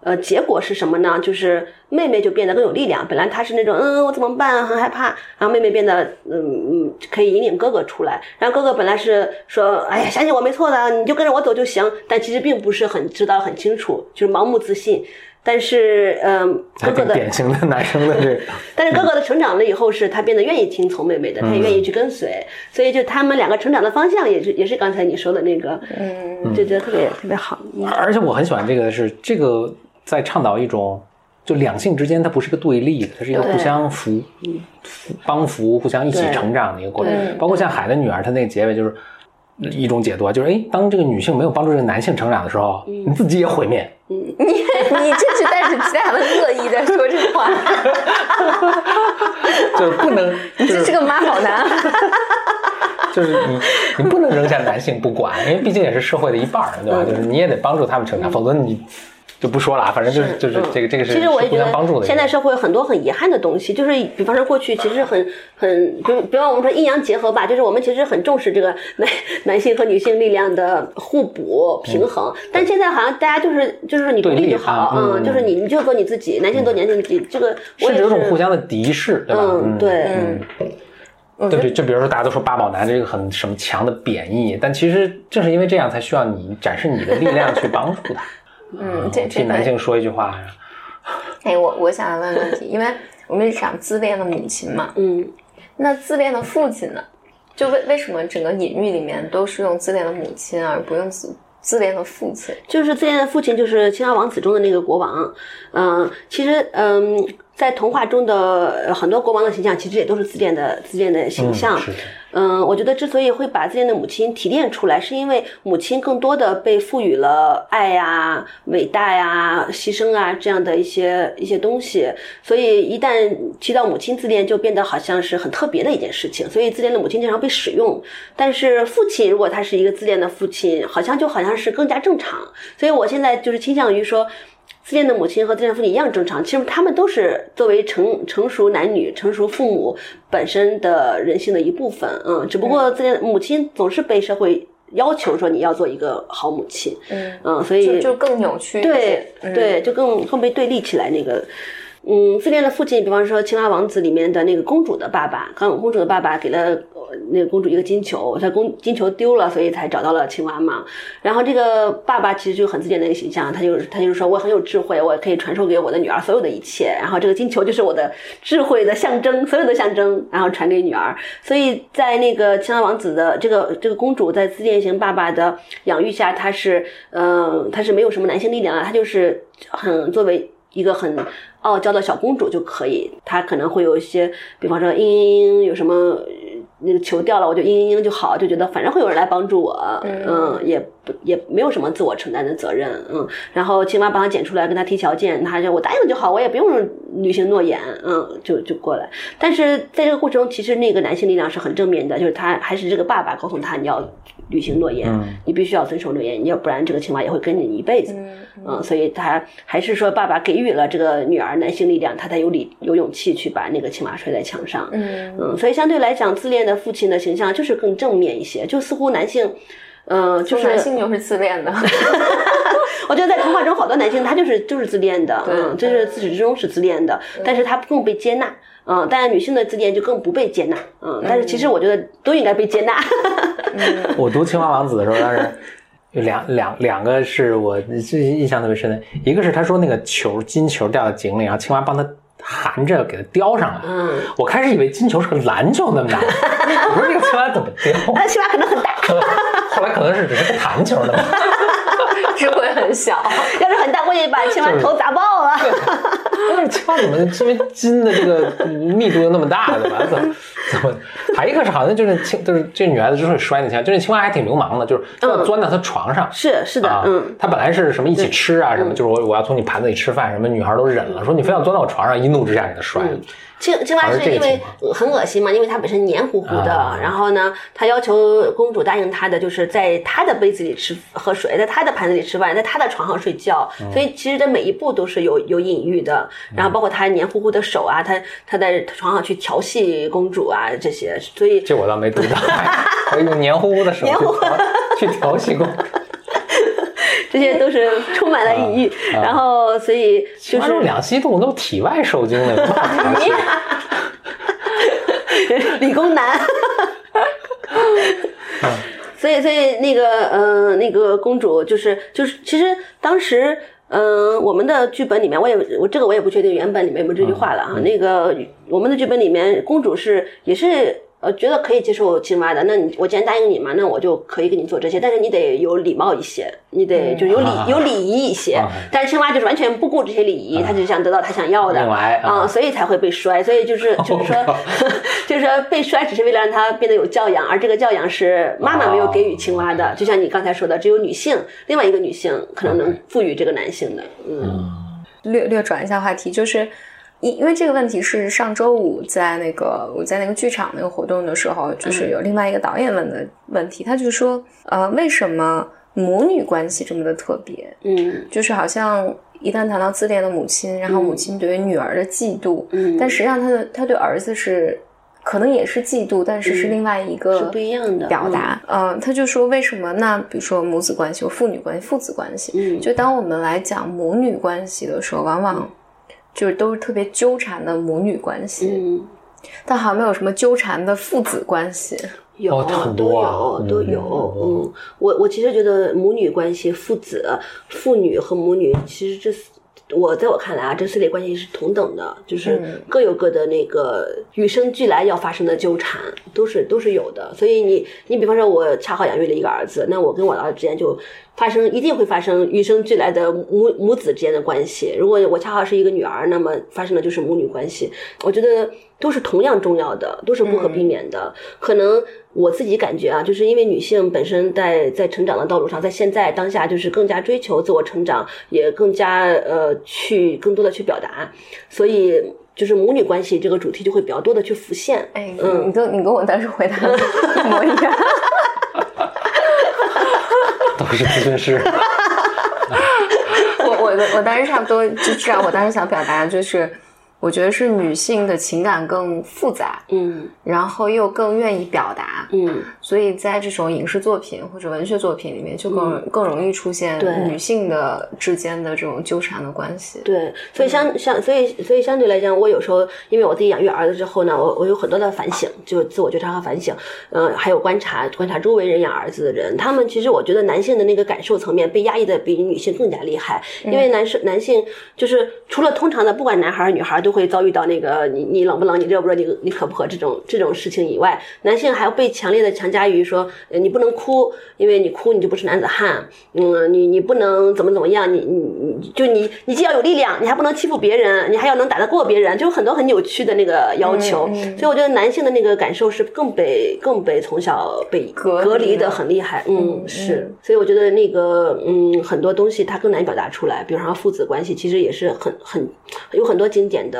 呃，结果是什么呢？就是妹妹就变得更有力量。本来她是那种，嗯，我怎么办？很害怕。然后妹妹变得，嗯嗯，可以引领哥哥出来。然后哥哥本来是说，哎呀，相信我没错的，你就跟着我走就行。但其实并不是很知道很清楚，就是盲目自信。但是，嗯，哥哥的典型的男生的这个，但是哥哥的成长了以后，是他变得愿意听从妹妹的，他也愿意去跟随，所以就他们两个成长的方向也是也是刚才你说的那个，嗯，就觉得特别特别好。嗯而且我很喜欢这个是这个在倡导一种，就两性之间它不是个对立的，它是一个互相扶、扶帮扶、互相一起成长的一个过程。包括像《海的女儿》，它那个结尾就是。一种解读啊，就是哎，当这个女性没有帮助这个男性成长的时候，嗯你自己也毁灭。你你这是带着极大的恶意在说这话，就是不能，你这是个妈宝男。就是你你不能扔下男性不管，因为毕竟也是社会的一半儿，对吧？嗯就是你也得帮助他们成长，否则你就不说了啊。反正就是就是这个这个是其实我也觉相帮助的。得现在社会有很多很遗憾的东西，就是比方说过去其实很很，比如比方我们说阴阳结合吧，就是我们其实很重视这个男男性和女性力量的互补平衡，但现在好像大家就是就是你独对立立就好啊，嗯，嗯就是你你就做你自己，男性做男性自己，这个甚至有种互相的敌视，对吧？嗯对嗯。对对，就比如说大家都说八宝男这个很什么强的贬义，但其实正是因为这样，才需要你展示你的力量去帮助他。嗯，这这替男性说一句话，哎，我我想问问题，因为我们讲自恋的母亲嘛，嗯。那自恋的父亲呢？就为为什么整个隐喻里面都是用自恋的母亲，而不用自自恋的父亲？就是自恋的父亲，就是青蛙王子中的那个国王。嗯、其实，嗯、在童话中的呃很多国王的形象，其实也都是自恋的自恋的形象。嗯，我觉得之所以会把自恋的母亲提炼出来，是因为母亲更多的被赋予了爱呀、伟大呀、牺牲啊这样的一些一些东西，所以一旦提到母亲自恋，就变得好像是很特别的一件事情，所以自恋的母亲经常被使用。但是父亲如果他是一个自恋的父亲，好像就好像是更加正常。所以我现在就是倾向于说。自恋的母亲和自恋父亲一样正常，其实他们都是作为成成熟男女、成熟父母本身的人性的一部分，嗯，只不过自恋母亲总是被社会要求说你要做一个好母亲，嗯嗯，所以就就更扭曲。对嗯对，就更更被对立起来那个。嗯，自恋的父亲，比方说《青蛙王子》里面的那个公主的爸爸，刚公主的爸爸给了那个公主一个金球，她公金球丢了，所以才找到了青蛙嘛。然后这个爸爸其实就很自恋的一个形象，他就是他就是说我很有智慧，我可以传授给我的女儿所有的一切，然后这个金球就是我的智慧的象征，所有的象征，然后传给女儿。所以在那个青蛙王子的这个这个公主在自恋型爸爸的养育下，她是呃她是没有什么男性力量啊，她就是很作为一个很傲娇的小公主就可以，她可能会有一些，比方说嘤嘤嘤有什么那个球掉了，我就嘤嘤嘤就好，就觉得反正会有人来帮助我，嗯，也不也没有什么自我承担的责任，嗯，然后青蛙帮他捡出来，跟他提条件，他就我答应就好，我也不用履行诺言，嗯，就就过来。但是在这个过程中，其实那个男性力量是很正面的，就是他还是这个爸爸告诉他你要履行诺言，你必须要遵守诺言，要不然这个青蛙也会跟着你一辈子。嗯，所以他还是说，爸爸给予了这个女儿男性力量，他才有理有勇气去把那个青蛙摔在墙上。嗯嗯，所以相对来讲，自恋的父亲的形象就是更正面一些，就似乎男性，嗯、就就是男性就是自恋的，我觉得在童话中，好多男性他就是就是自恋的，嗯，就是自始至终是自恋的，但是他更被接纳，嗯，但是女性的自恋就更不被接纳，嗯，但是其实我觉得都应该被接纳，我读《青蛙王子》的时候，当时有两两两个是我最印象特别深的，一个是他说那个球金球掉到井里，然后青蛙帮他含着给它叼上来。嗯，我开始以为金球是个篮球那么大，我说这个青蛙怎么叼？那，青蛙可能很大，后来可能是只是个弹球那么大。智慧很小。要是很大，估计把青蛙头砸爆了。但是青蛙怎么因为金的这个密度又那么大，对吧？怎么？还一个是好像就是青，就是这女孩子之所以摔那青蛙，就是青蛙还挺流氓的，就是要钻到她床上。是是的，啊，嗯，她本来是什么一起吃啊，什么就是我我要从你盘子里吃饭，什么女孩都忍了，说你非要钻到我床上，一怒之下给她摔了。青青蛙是因为很恶心嘛，因为它本身黏糊糊的，啊然后呢，他要求公主答应他的，就是在他的杯子里吃喝水，在他的盘子里吃饭，在他的床上睡觉，嗯所以其实这每一步都是有有隐喻的。然后包括他黏糊糊的手啊，他他在床上去调戏公主啊这些，所以这我倒没读到，我用黏糊糊的手去调 去调戏公主。这些都是充满了隐喻。啊然后所以就就是是两栖动物都体外受精的？理工男。所以，所以那个，呃，那个公主就是就是，其实当时，嗯、我们的剧本里面，我也我这个我也不确定原本里面有没有这句话了啊。那个我们的剧本里面，公主是也是。呃，觉得可以接受青蛙的，那你我既然答应你嘛，那我就可以给你做这些，但是你得有礼貌一些，你得就有礼、啊有礼仪一些。啊但是青蛙就是完全不顾这些礼仪，他就想得到他想要的啊、所以才会被摔。所以就是就是说，就是说被摔只是为了让他变得有教养，而这个教养是妈妈没有给予青蛙的。就像你刚才说的，只有女性，另外一个女性可能能赋予这个男性的。嗯略略转一下话题，就是因因为这个问题是上周五在那个我在那个剧场那个活动的时候，就是有另外一个导演问的问题，他就说，呃，为什么母女关系这么的特别？嗯。就是好像一旦谈到自恋的母亲，然后母亲对于女儿的嫉妒，嗯，但实际上他的他对儿子是可能也是嫉妒，但是是另外一个是不一样的。表达。嗯、他就说为什么？那比如说母子关系或父女关系、父子关系，嗯。就当我们来讲母女关系的时候，往往就是都是特别纠缠的母女关系，嗯。但好像没有什么纠缠的父子关系。有、哦很多啊都有都有，嗯嗯，我我其实觉得母女关系、父子、父女和母女，其实这我在我看来啊，这四类关系是同等的，就是嗯各有各的那个与生俱来要发生的纠缠，都是都是有的。所以你你比方说，我恰好养育了一个儿子，那我跟我的儿子之间就发生一定会发生与生俱来的母母子之间的关系。如果我恰好是一个女儿，那么发生的就是母女关系。我觉得都是同样重要的，都是不可避免的。可能我自己感觉啊，就是因为女性本身在在成长的道路上，在现在当下就是更加追求自我成长，也更加呃去更多的去表达，所以就是母女关系这个主题就会比较多的去浮现。哎，嗯你跟你跟我当时回答的 一模一样。都是咨询师。我我我当时差不多，就知道我当时想表达就是，我觉得是女性的情感更复杂，嗯。然后又更愿意表达，嗯，所以在这种影视作品或者文学作品里面，就更、更容易出现对女性的之间的这种纠缠的关系。对，所以相相所以所以相对来讲，我有时候因为我自己养育儿子之后呢，我我有很多的反省，就自我觉察和反省，嗯、还有观察观察周围人养儿子的人，他们其实我觉得男性的那个感受层面被压抑的比女性更加厉害，因为男生男性就是除了通常的不管男孩儿女孩儿都会遭遇到那个你你冷不冷你热不热你你渴不渴这种这种事情以外，男性还要被强烈的强加于说呃你不能哭，因为你哭你就不是男子汉，嗯，你你不能怎么怎么样，你你你就你你既要有力量，你还不能欺负别人，你还要能打得过别人，就有很多很扭曲的那个要求。所以我觉得男性的那个感受是更被更被从小被隔隔离的很厉害。嗯，嗯是。所以我觉得那个嗯很多东西它更难表达出来，比如说父子关系，其实也是很很有很多经典的。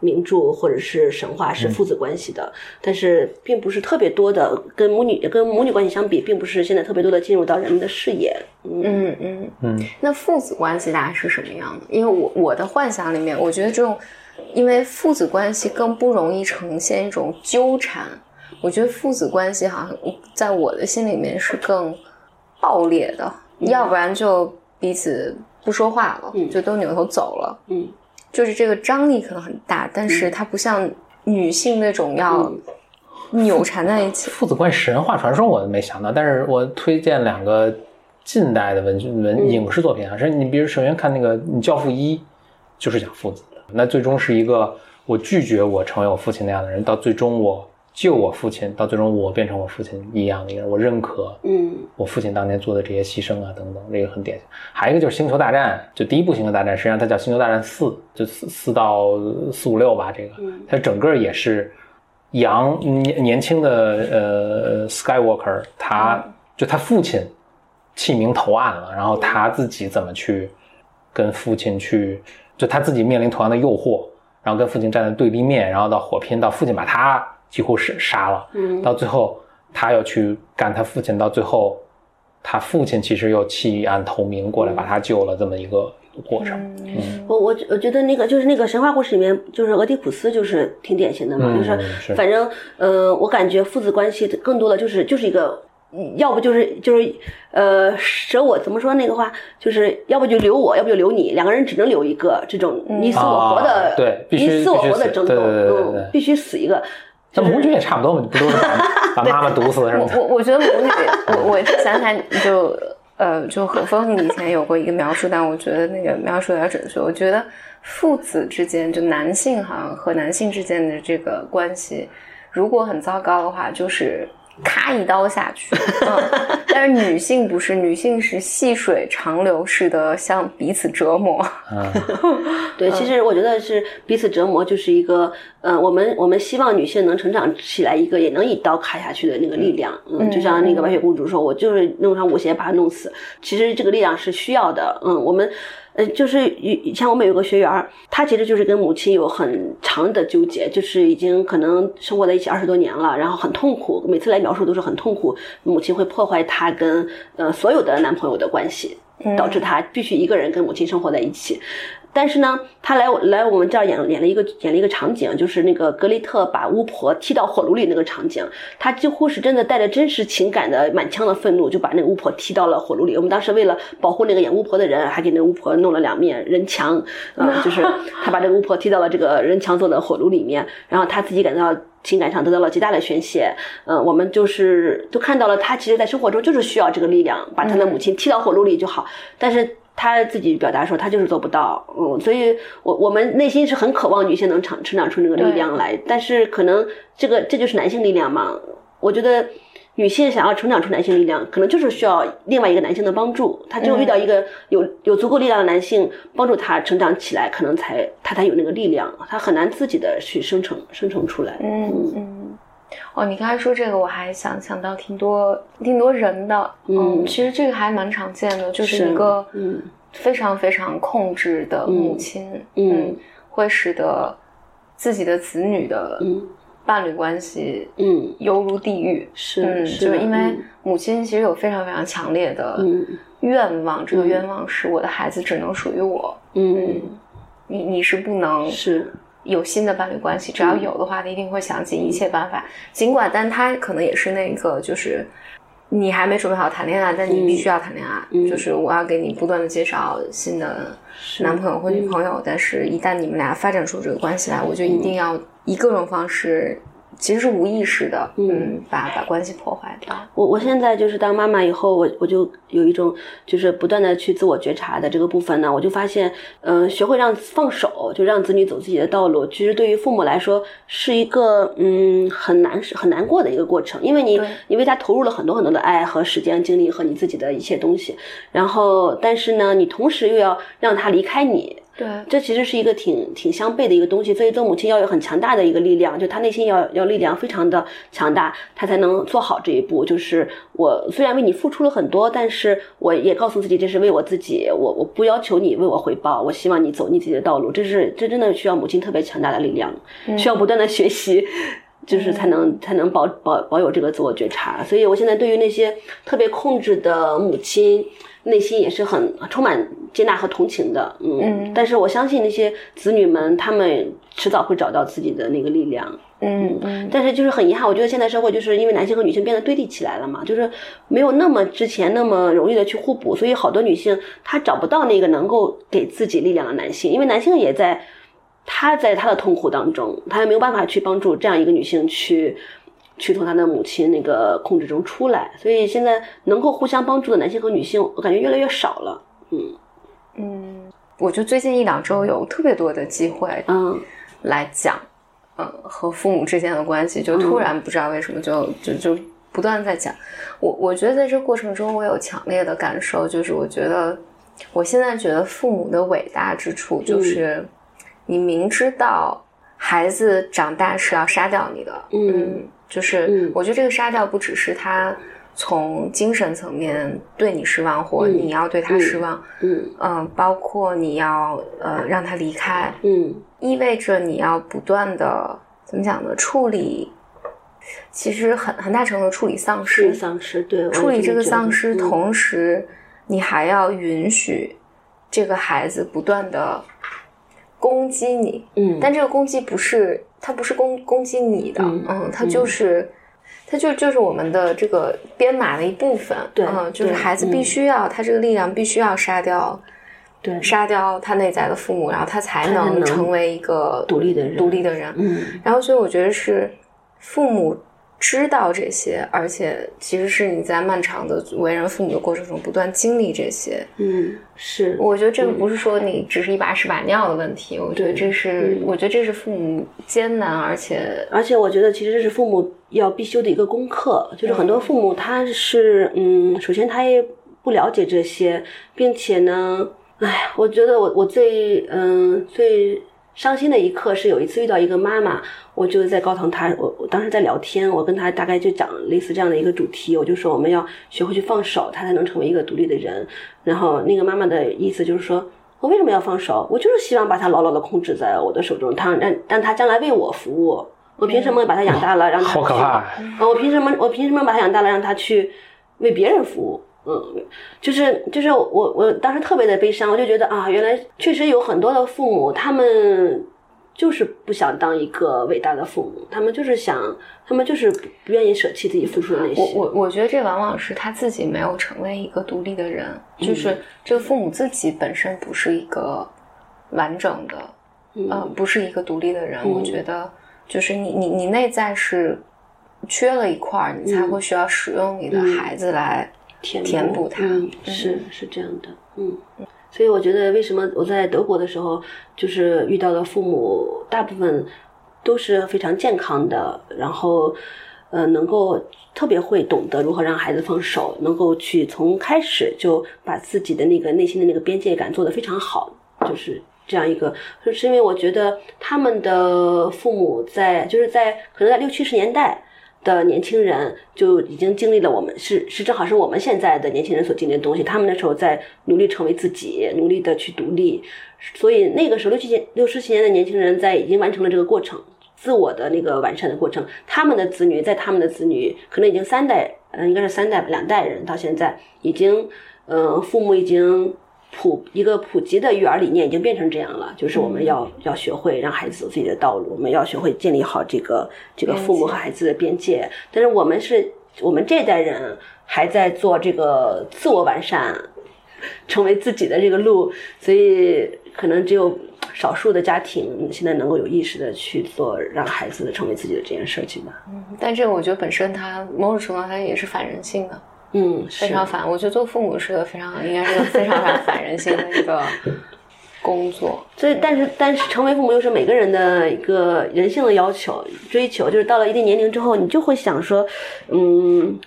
名著或者是神话是父子关系的，但是并不是特别多的，跟母女跟母女关系相比，并不是现在特别多的进入到人们的视野。嗯。嗯嗯嗯，那父子关系大概是什么样的？因为我我的幻想里面，我觉得这种，因为父子关系更不容易呈现一种纠缠，我觉得父子关系好像在我的心里面是更爆裂的，要不然就彼此不说话了，嗯。就都扭头走了，嗯，就是这个张力可能很大，但是它不像女性那种要扭缠在一起。父子关系神话传说我没想到，但是我推荐两个近代的文文嗯。影视作品啊，是你比如首先看那个《你教父一》，就是讲父子的，那最终是一个我拒绝我成为我父亲那样的人，到最终我救我父亲，到最终我变成我父亲一样的一个人，我认可嗯。我父亲当年做的这些牺牲啊等等，这个很典型。还有一个就是《星球大战》，就第一部《星球大战》，实际上它叫《星球大战四》，就四四到四五六吧，这个嗯。它整个也是杨年年轻的呃 Skywalker，他就他父亲弃明投暗了，然后他自己怎么去跟父亲去，就他自己面临同样的诱惑，然后跟父亲站在对立面，然后到火拼，到父亲把他几乎是杀了，嗯到最后他要去干他父亲，到最后他父亲其实又弃暗投明过来把他救了，这么一个过程。嗯我我我觉得那个就是那个神话故事里面，就是俄狄浦斯就是挺典型的嘛，嗯就是是反正呃，我感觉父子关系更多的就是就是一个。要不就是就是，呃，舍我怎么说那个话，就是要不就留我，要不就留你，两个人只能留一个，这种你死我活的，啊对必须你死我活的争斗，嗯，必须死一个。那母女也差不多嘛，不都是把 把妈妈毒死什么的？我我我觉得母女，我我想起来就呃，就何峰以前有过一个描述，但我觉得那个描述有点准确。我觉得父子之间，就男性好像和男性之间的这个关系，如果很糟糕的话，就是。咔一刀下去，嗯，但是女性不是，女性是细水长流式的向彼此折磨，嗯 对，其实我觉得是彼此折磨，就是一个，呃，我们我们希望女性能成长起来一个也能一刀砍下去的那个力量，嗯，就像那个白雪公主说，我就是弄上舞鞋把她弄死，其实这个力量是需要的，嗯，我们。呃，就是以前我们有个学员儿，他其实就是跟母亲有很长的纠结，就是已经可能生活在一起二十多年了，然后很痛苦，每次来描述都是很痛苦，母亲会破坏他跟呃所有的男朋友的关系，导致他必须一个人跟母亲生活在一起。但是呢，他来来我们这儿演演了一个演了一个场景，就是那个格雷特把巫婆踢到火炉里那个场景，他几乎是真的带着真实情感的满腔的愤怒，就把那个巫婆踢到了火炉里。我们当时为了保护那个演巫婆的人，还给那个巫婆弄了两面人墙，啊、就是他把这个巫婆踢到了这个人墙做的火炉里面，然后他自己感到。情感上得到了极大的宣泄，嗯、我们就是都看到了他其实，在生活中就是需要这个力量，把他的母亲踢到火炉里就好。但是她自己表达说她就是做不到，嗯，所以我我们内心是很渴望女性能成成长出那个力量来，但是可能这个这就是男性力量嘛，我觉得。女性想要成长出男性力量，可能就是需要另外一个男性的帮助。她只有遇到一个有有足够力量的男性帮助她成长起来，可能才她才有那个力量。她很难自己的去生成生成出来。嗯嗯。哦，你刚才说这个，我还想想到挺多挺多人的。嗯，其实这个还蛮常见的，就是一个嗯。非常非常控制的母亲，嗯，会使得自己的子女的嗯。伴侣关系，嗯，犹如地狱，是，嗯，就是因为母亲其实有非常非常强烈的愿望，这个愿望是我的孩子只能属于我，嗯，你你是不能是有新的伴侣关系，只要有的话，他一定会想尽一切办法，尽管，但他可能也是那个，就是你还没准备好谈恋爱，但你必须要谈恋爱，就是我要给你不断的介绍新的男朋友或女朋友，但是一旦你们俩发展出这个关系来，我就一定要。以各种方式，其实是无意识的，嗯，把把关系破坏掉。我我现在就是当妈妈以后，我我就有一种就是不断的去自我觉察的这个部分呢，我就发现，嗯，学会让放手，就让子女走自己的道路，其实对于父母来说是一个嗯很难很难过的一个过程，因为你你为他投入了很多很多的爱和时间精力和你自己的一切东西，然后但是呢，你同时又要让他离开你。对，这其实是一个挺挺相悖的一个东西，所以做母亲要有很强大的一个力量，就她内心要要力量非常的强大，她才能做好这一步。就是我虽然为你付出了很多，但是我也告诉自己这是为我自己，我我不要求你为我回报，我希望你走你自己的道路。这是这真的需要母亲特别强大的力量，需要不断的学习，就是才能才能保保保有这个自我觉察。所以我现在对于那些特别控制的母亲。内心也是很充满接纳和同情的，嗯，但是我相信那些子女们，他们迟早会找到自己的那个力量，嗯嗯。但是就是很遗憾，我觉得现在社会就是因为男性和女性变得对立起来了嘛，就是没有那么之前那么容易的去互补，所以好多女性她找不到那个能够给自己力量的男性，因为男性也在他在他的痛苦当中，他也没有办法去帮助这样一个女性去。去从他的母亲那个控制中出来，所以现在能够互相帮助的男性和女性，我感觉越来越少了。嗯嗯，我就最近一两周有特别多的机会，嗯，来讲，嗯，和父母之间的关系，就突然不知道为什么就就就不断在讲。我我觉得在这过程中，我有强烈的感受，就是我觉得我现在觉得父母的伟大之处，就是你明知道孩子长大是要杀掉你的，嗯。就是，我觉得这个杀掉不只是他从精神层面对你失望，或你要对他失望，嗯。嗯，包括你要呃让他离开，嗯，意味着你要不断的怎么讲呢？处理，其实很很大程度处理丧失，丧失，对，处理这个丧失，同时你还要允许这个孩子不断的攻击你，嗯，但这个攻击不是。它不是攻攻击你的，嗯，它就是，它就就是我们的这个编码的一部分，对，嗯，就是孩子必须要，他这个力量必须要杀掉，对，杀掉他内在的父母，然后他才能成为一个独立的人，独立的人，嗯，然后所以我觉得是父母。知道这些，而且其实是你在漫长的为人父母的过程中不断经历这些。嗯，是。我觉得这个不是说你只是一把屎把尿的问题，我觉得这是，我觉得这是父母艰难，而且而且我觉得其实这是父母要必修的一个功课。就是很多父母他是，嗯，首先他也不了解这些，并且呢，哎，我觉得我我最嗯最。伤心的一刻是有一次遇到一个妈妈，我就在高堂她，我我当时在聊天，我跟她大概就讲类似这样的一个主题，我就说我们要学会去放手，她才能成为一个独立的人。然后那个妈妈的意思就是说，我为什么要放手？我就是希望把她牢牢的控制在我的手中，她让让她将来为我服务。我凭什么把她养大了，让她好可怕？我凭什么？我凭什么把她养大了，让她去为别人服务？嗯，就是就是我我当时特别的悲伤，我就觉得啊，原来确实有很多的父母，他们就是不想当一个伟大的父母，他们就是想，他们就是不愿意舍弃自己付出的那些。我我我觉得这往往是他自己没有成为一个独立的人，就是这个父母自己本身不是一个完整的，呃，不是一个独立的人。我觉得就是你你你内在是缺了一块，你才会需要使用你的孩子来。填补它，是是这样的，嗯。所以我觉得为什么我在德国的时候，就是遇到的父母大部分都是非常健康的，然后呃能够特别会懂得如何让孩子放手，能够去从开始就把自己的那个内心的那个边界感做得非常好，就是。这样一个，就是因为我觉得他们的父母在，就是在可能在六七十年代的年轻人就已经经历了我们是是正好是我们现在的年轻人所经历的东西。他们那时候在努力成为自己，努力的去独立，所以那个时候六七年六七十年的年轻人在已经完成了这个过程，自我的那个完善的过程。他们的子女在他们的子女可能已经三代，嗯、应该是三代两代人到现在已经，呃，父母已经。普一个普及的育儿理念已经变成这样了，就是我们要、要学会让孩子走自己的道路，我们要学会建立好这个这个父母和孩子的边界。但是我们是我们这代人还在做这个自我完善，成为自己的这个路，所以可能只有少数的家庭现在能够有意识的去做让孩子成为自己的这件事情吧。嗯但这个我觉得本身它某种程度上它也是反人性的，嗯，非常烦。我觉得做父母是个非常应该是个非常非常反人性的一个 工作。所以，但是，但是，成为父母又是每个人的一个人性的要求、追求，就是到了一定年龄之后，你就会想说，嗯，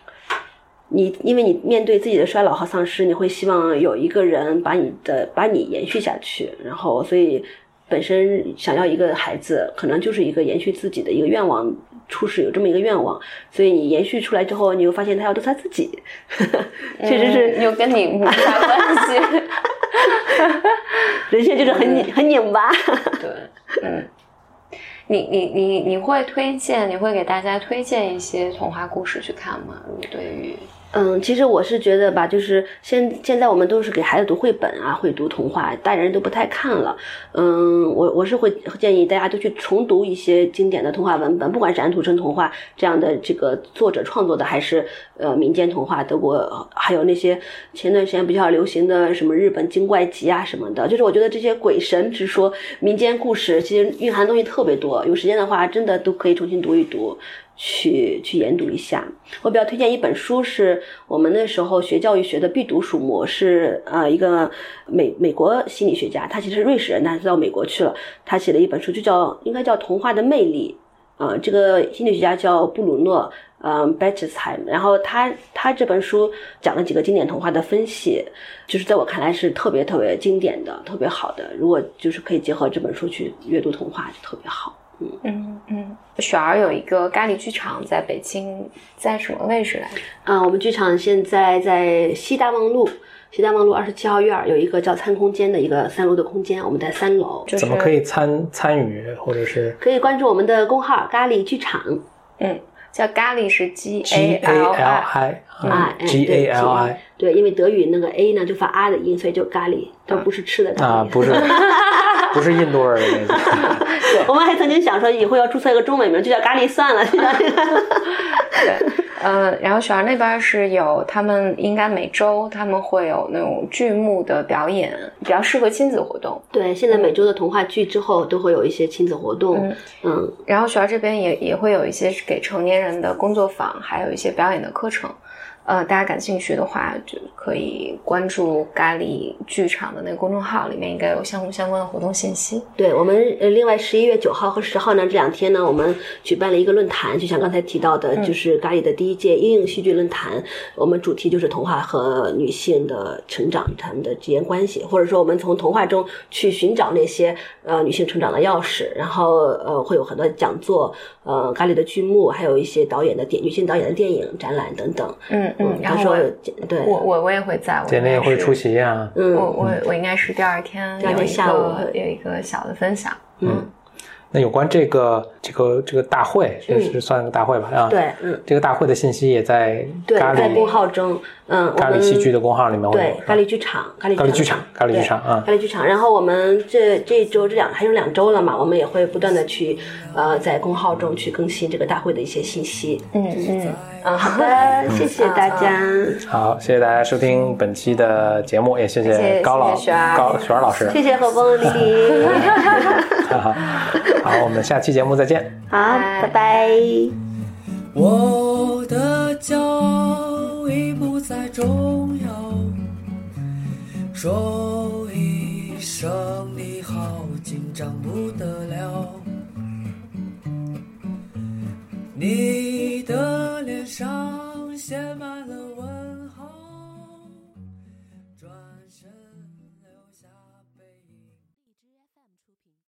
你因为你面对自己的衰老和丧失，你会希望有一个人把你的把你延续下去，然后，所以本身想要一个孩子，可能就是一个延续自己的一个愿望。初始有这么一个愿望，所以你延续出来之后，你又发现他要做他自己，确实是嗯又跟你没啥关系。人生就是很拧很拧巴。对，嗯，你你你你会推荐，你会给大家推荐一些童话故事去看吗？对于嗯，其实我是觉得吧，就是现现在我们都是给孩子读绘本啊，会读童话，大人都不太看了。嗯，我我是会建议大家都去重读一些经典的童话文本，不管是安徒生童话这样的这个作者创作的，还是呃民间童话，德国还有那些前段时间比较流行的什么日本精怪集啊什么的，就是我觉得这些鬼神之说、民间故事，其实蕴含东西特别多。有时间的话，真的都可以重新读一读。去去研读一下，我比较推荐一本书，是我们那时候学教育学的必读书目，是呃一个美美国心理学家，他其实是瑞士人，但是到美国去了，他写了一本书，就叫应该叫《童话的魅力》，呃，这个心理学家叫布鲁诺，嗯 b e t t e s h e i m 然后他他这本书讲了几个经典童话的分析，就是在我看来是特别特别经典的，特别好的，如果就是可以结合这本书去阅读童话，就特别好。嗯。嗯，雪儿有一个咖喱剧场在北京，在什么位置来着？啊，我们剧场现在在西大望路，西大望路二十七号院儿有一个叫餐空间的一个三楼的空间，我们在三楼，就是怎么可以参参与，或者是？可以关注我们的公号“咖喱剧场。嗯，叫咖喱是 G G A L 哎 G 对 A L I 对，因为德语那个 a 呢就发啊的音，所以就咖喱，它不是吃的咖喱。啊，不是 不是印度味儿的那个。我们还曾经想说以后要注册一个中文名，就叫咖喱算了，就叫这个。对，呃，然后雪儿那边是有他们应该每周他们会有那种剧目的表演，比较适合亲子活动。对，现在每周的童话剧之后都会有一些亲子活动，嗯然后雪儿这边也也会有一些给成年人的工作坊，还有一些表演的课程。呃，大家感兴趣的话，就可以关注咖喱剧场的那个公众号，里面应该有相相关的活动信息。对我们呃，另外十一月九号和十号呢，这两天呢，我们举办了一个论坛，就像刚才提到的，就是咖喱的第一届应用戏剧论坛。我们主题就是童话和女性的成长，他们的之间关系，或者说我们从童话中去寻找那些呃女性成长的钥匙。然后呃，会有很多讲座，呃，咖喱的剧目，还有一些导演的电女性导演的电影展览等等。嗯嗯，然后我对我我我也会在，我姐妹也会出席啊。嗯我我我应该是第二天第二天有一下午个有一个小的分享。嗯那有关这个这个这个大会，就是算个大会吧？啊，对嗯这个大会的信息也在对，咖在公喱号中，嗯，咖喱戏剧的公号里面对咖喱剧场，咖喱剧场咖喱剧场啊咖喱剧场。然后我们这这一周这两还有两周了嘛，我们也会不断的去呃在公号中去更新这个大会的一些信息。嗯嗯嗯，好的，谢谢大家。好，谢谢大家收听本期的节目，也谢谢谢高老高雪儿老师。谢谢何峰、丽丽，好，我们下期节目再见。好，拜拜。我的骄傲已不再重要，说一声你好，紧张不得了。你的脸上写满了。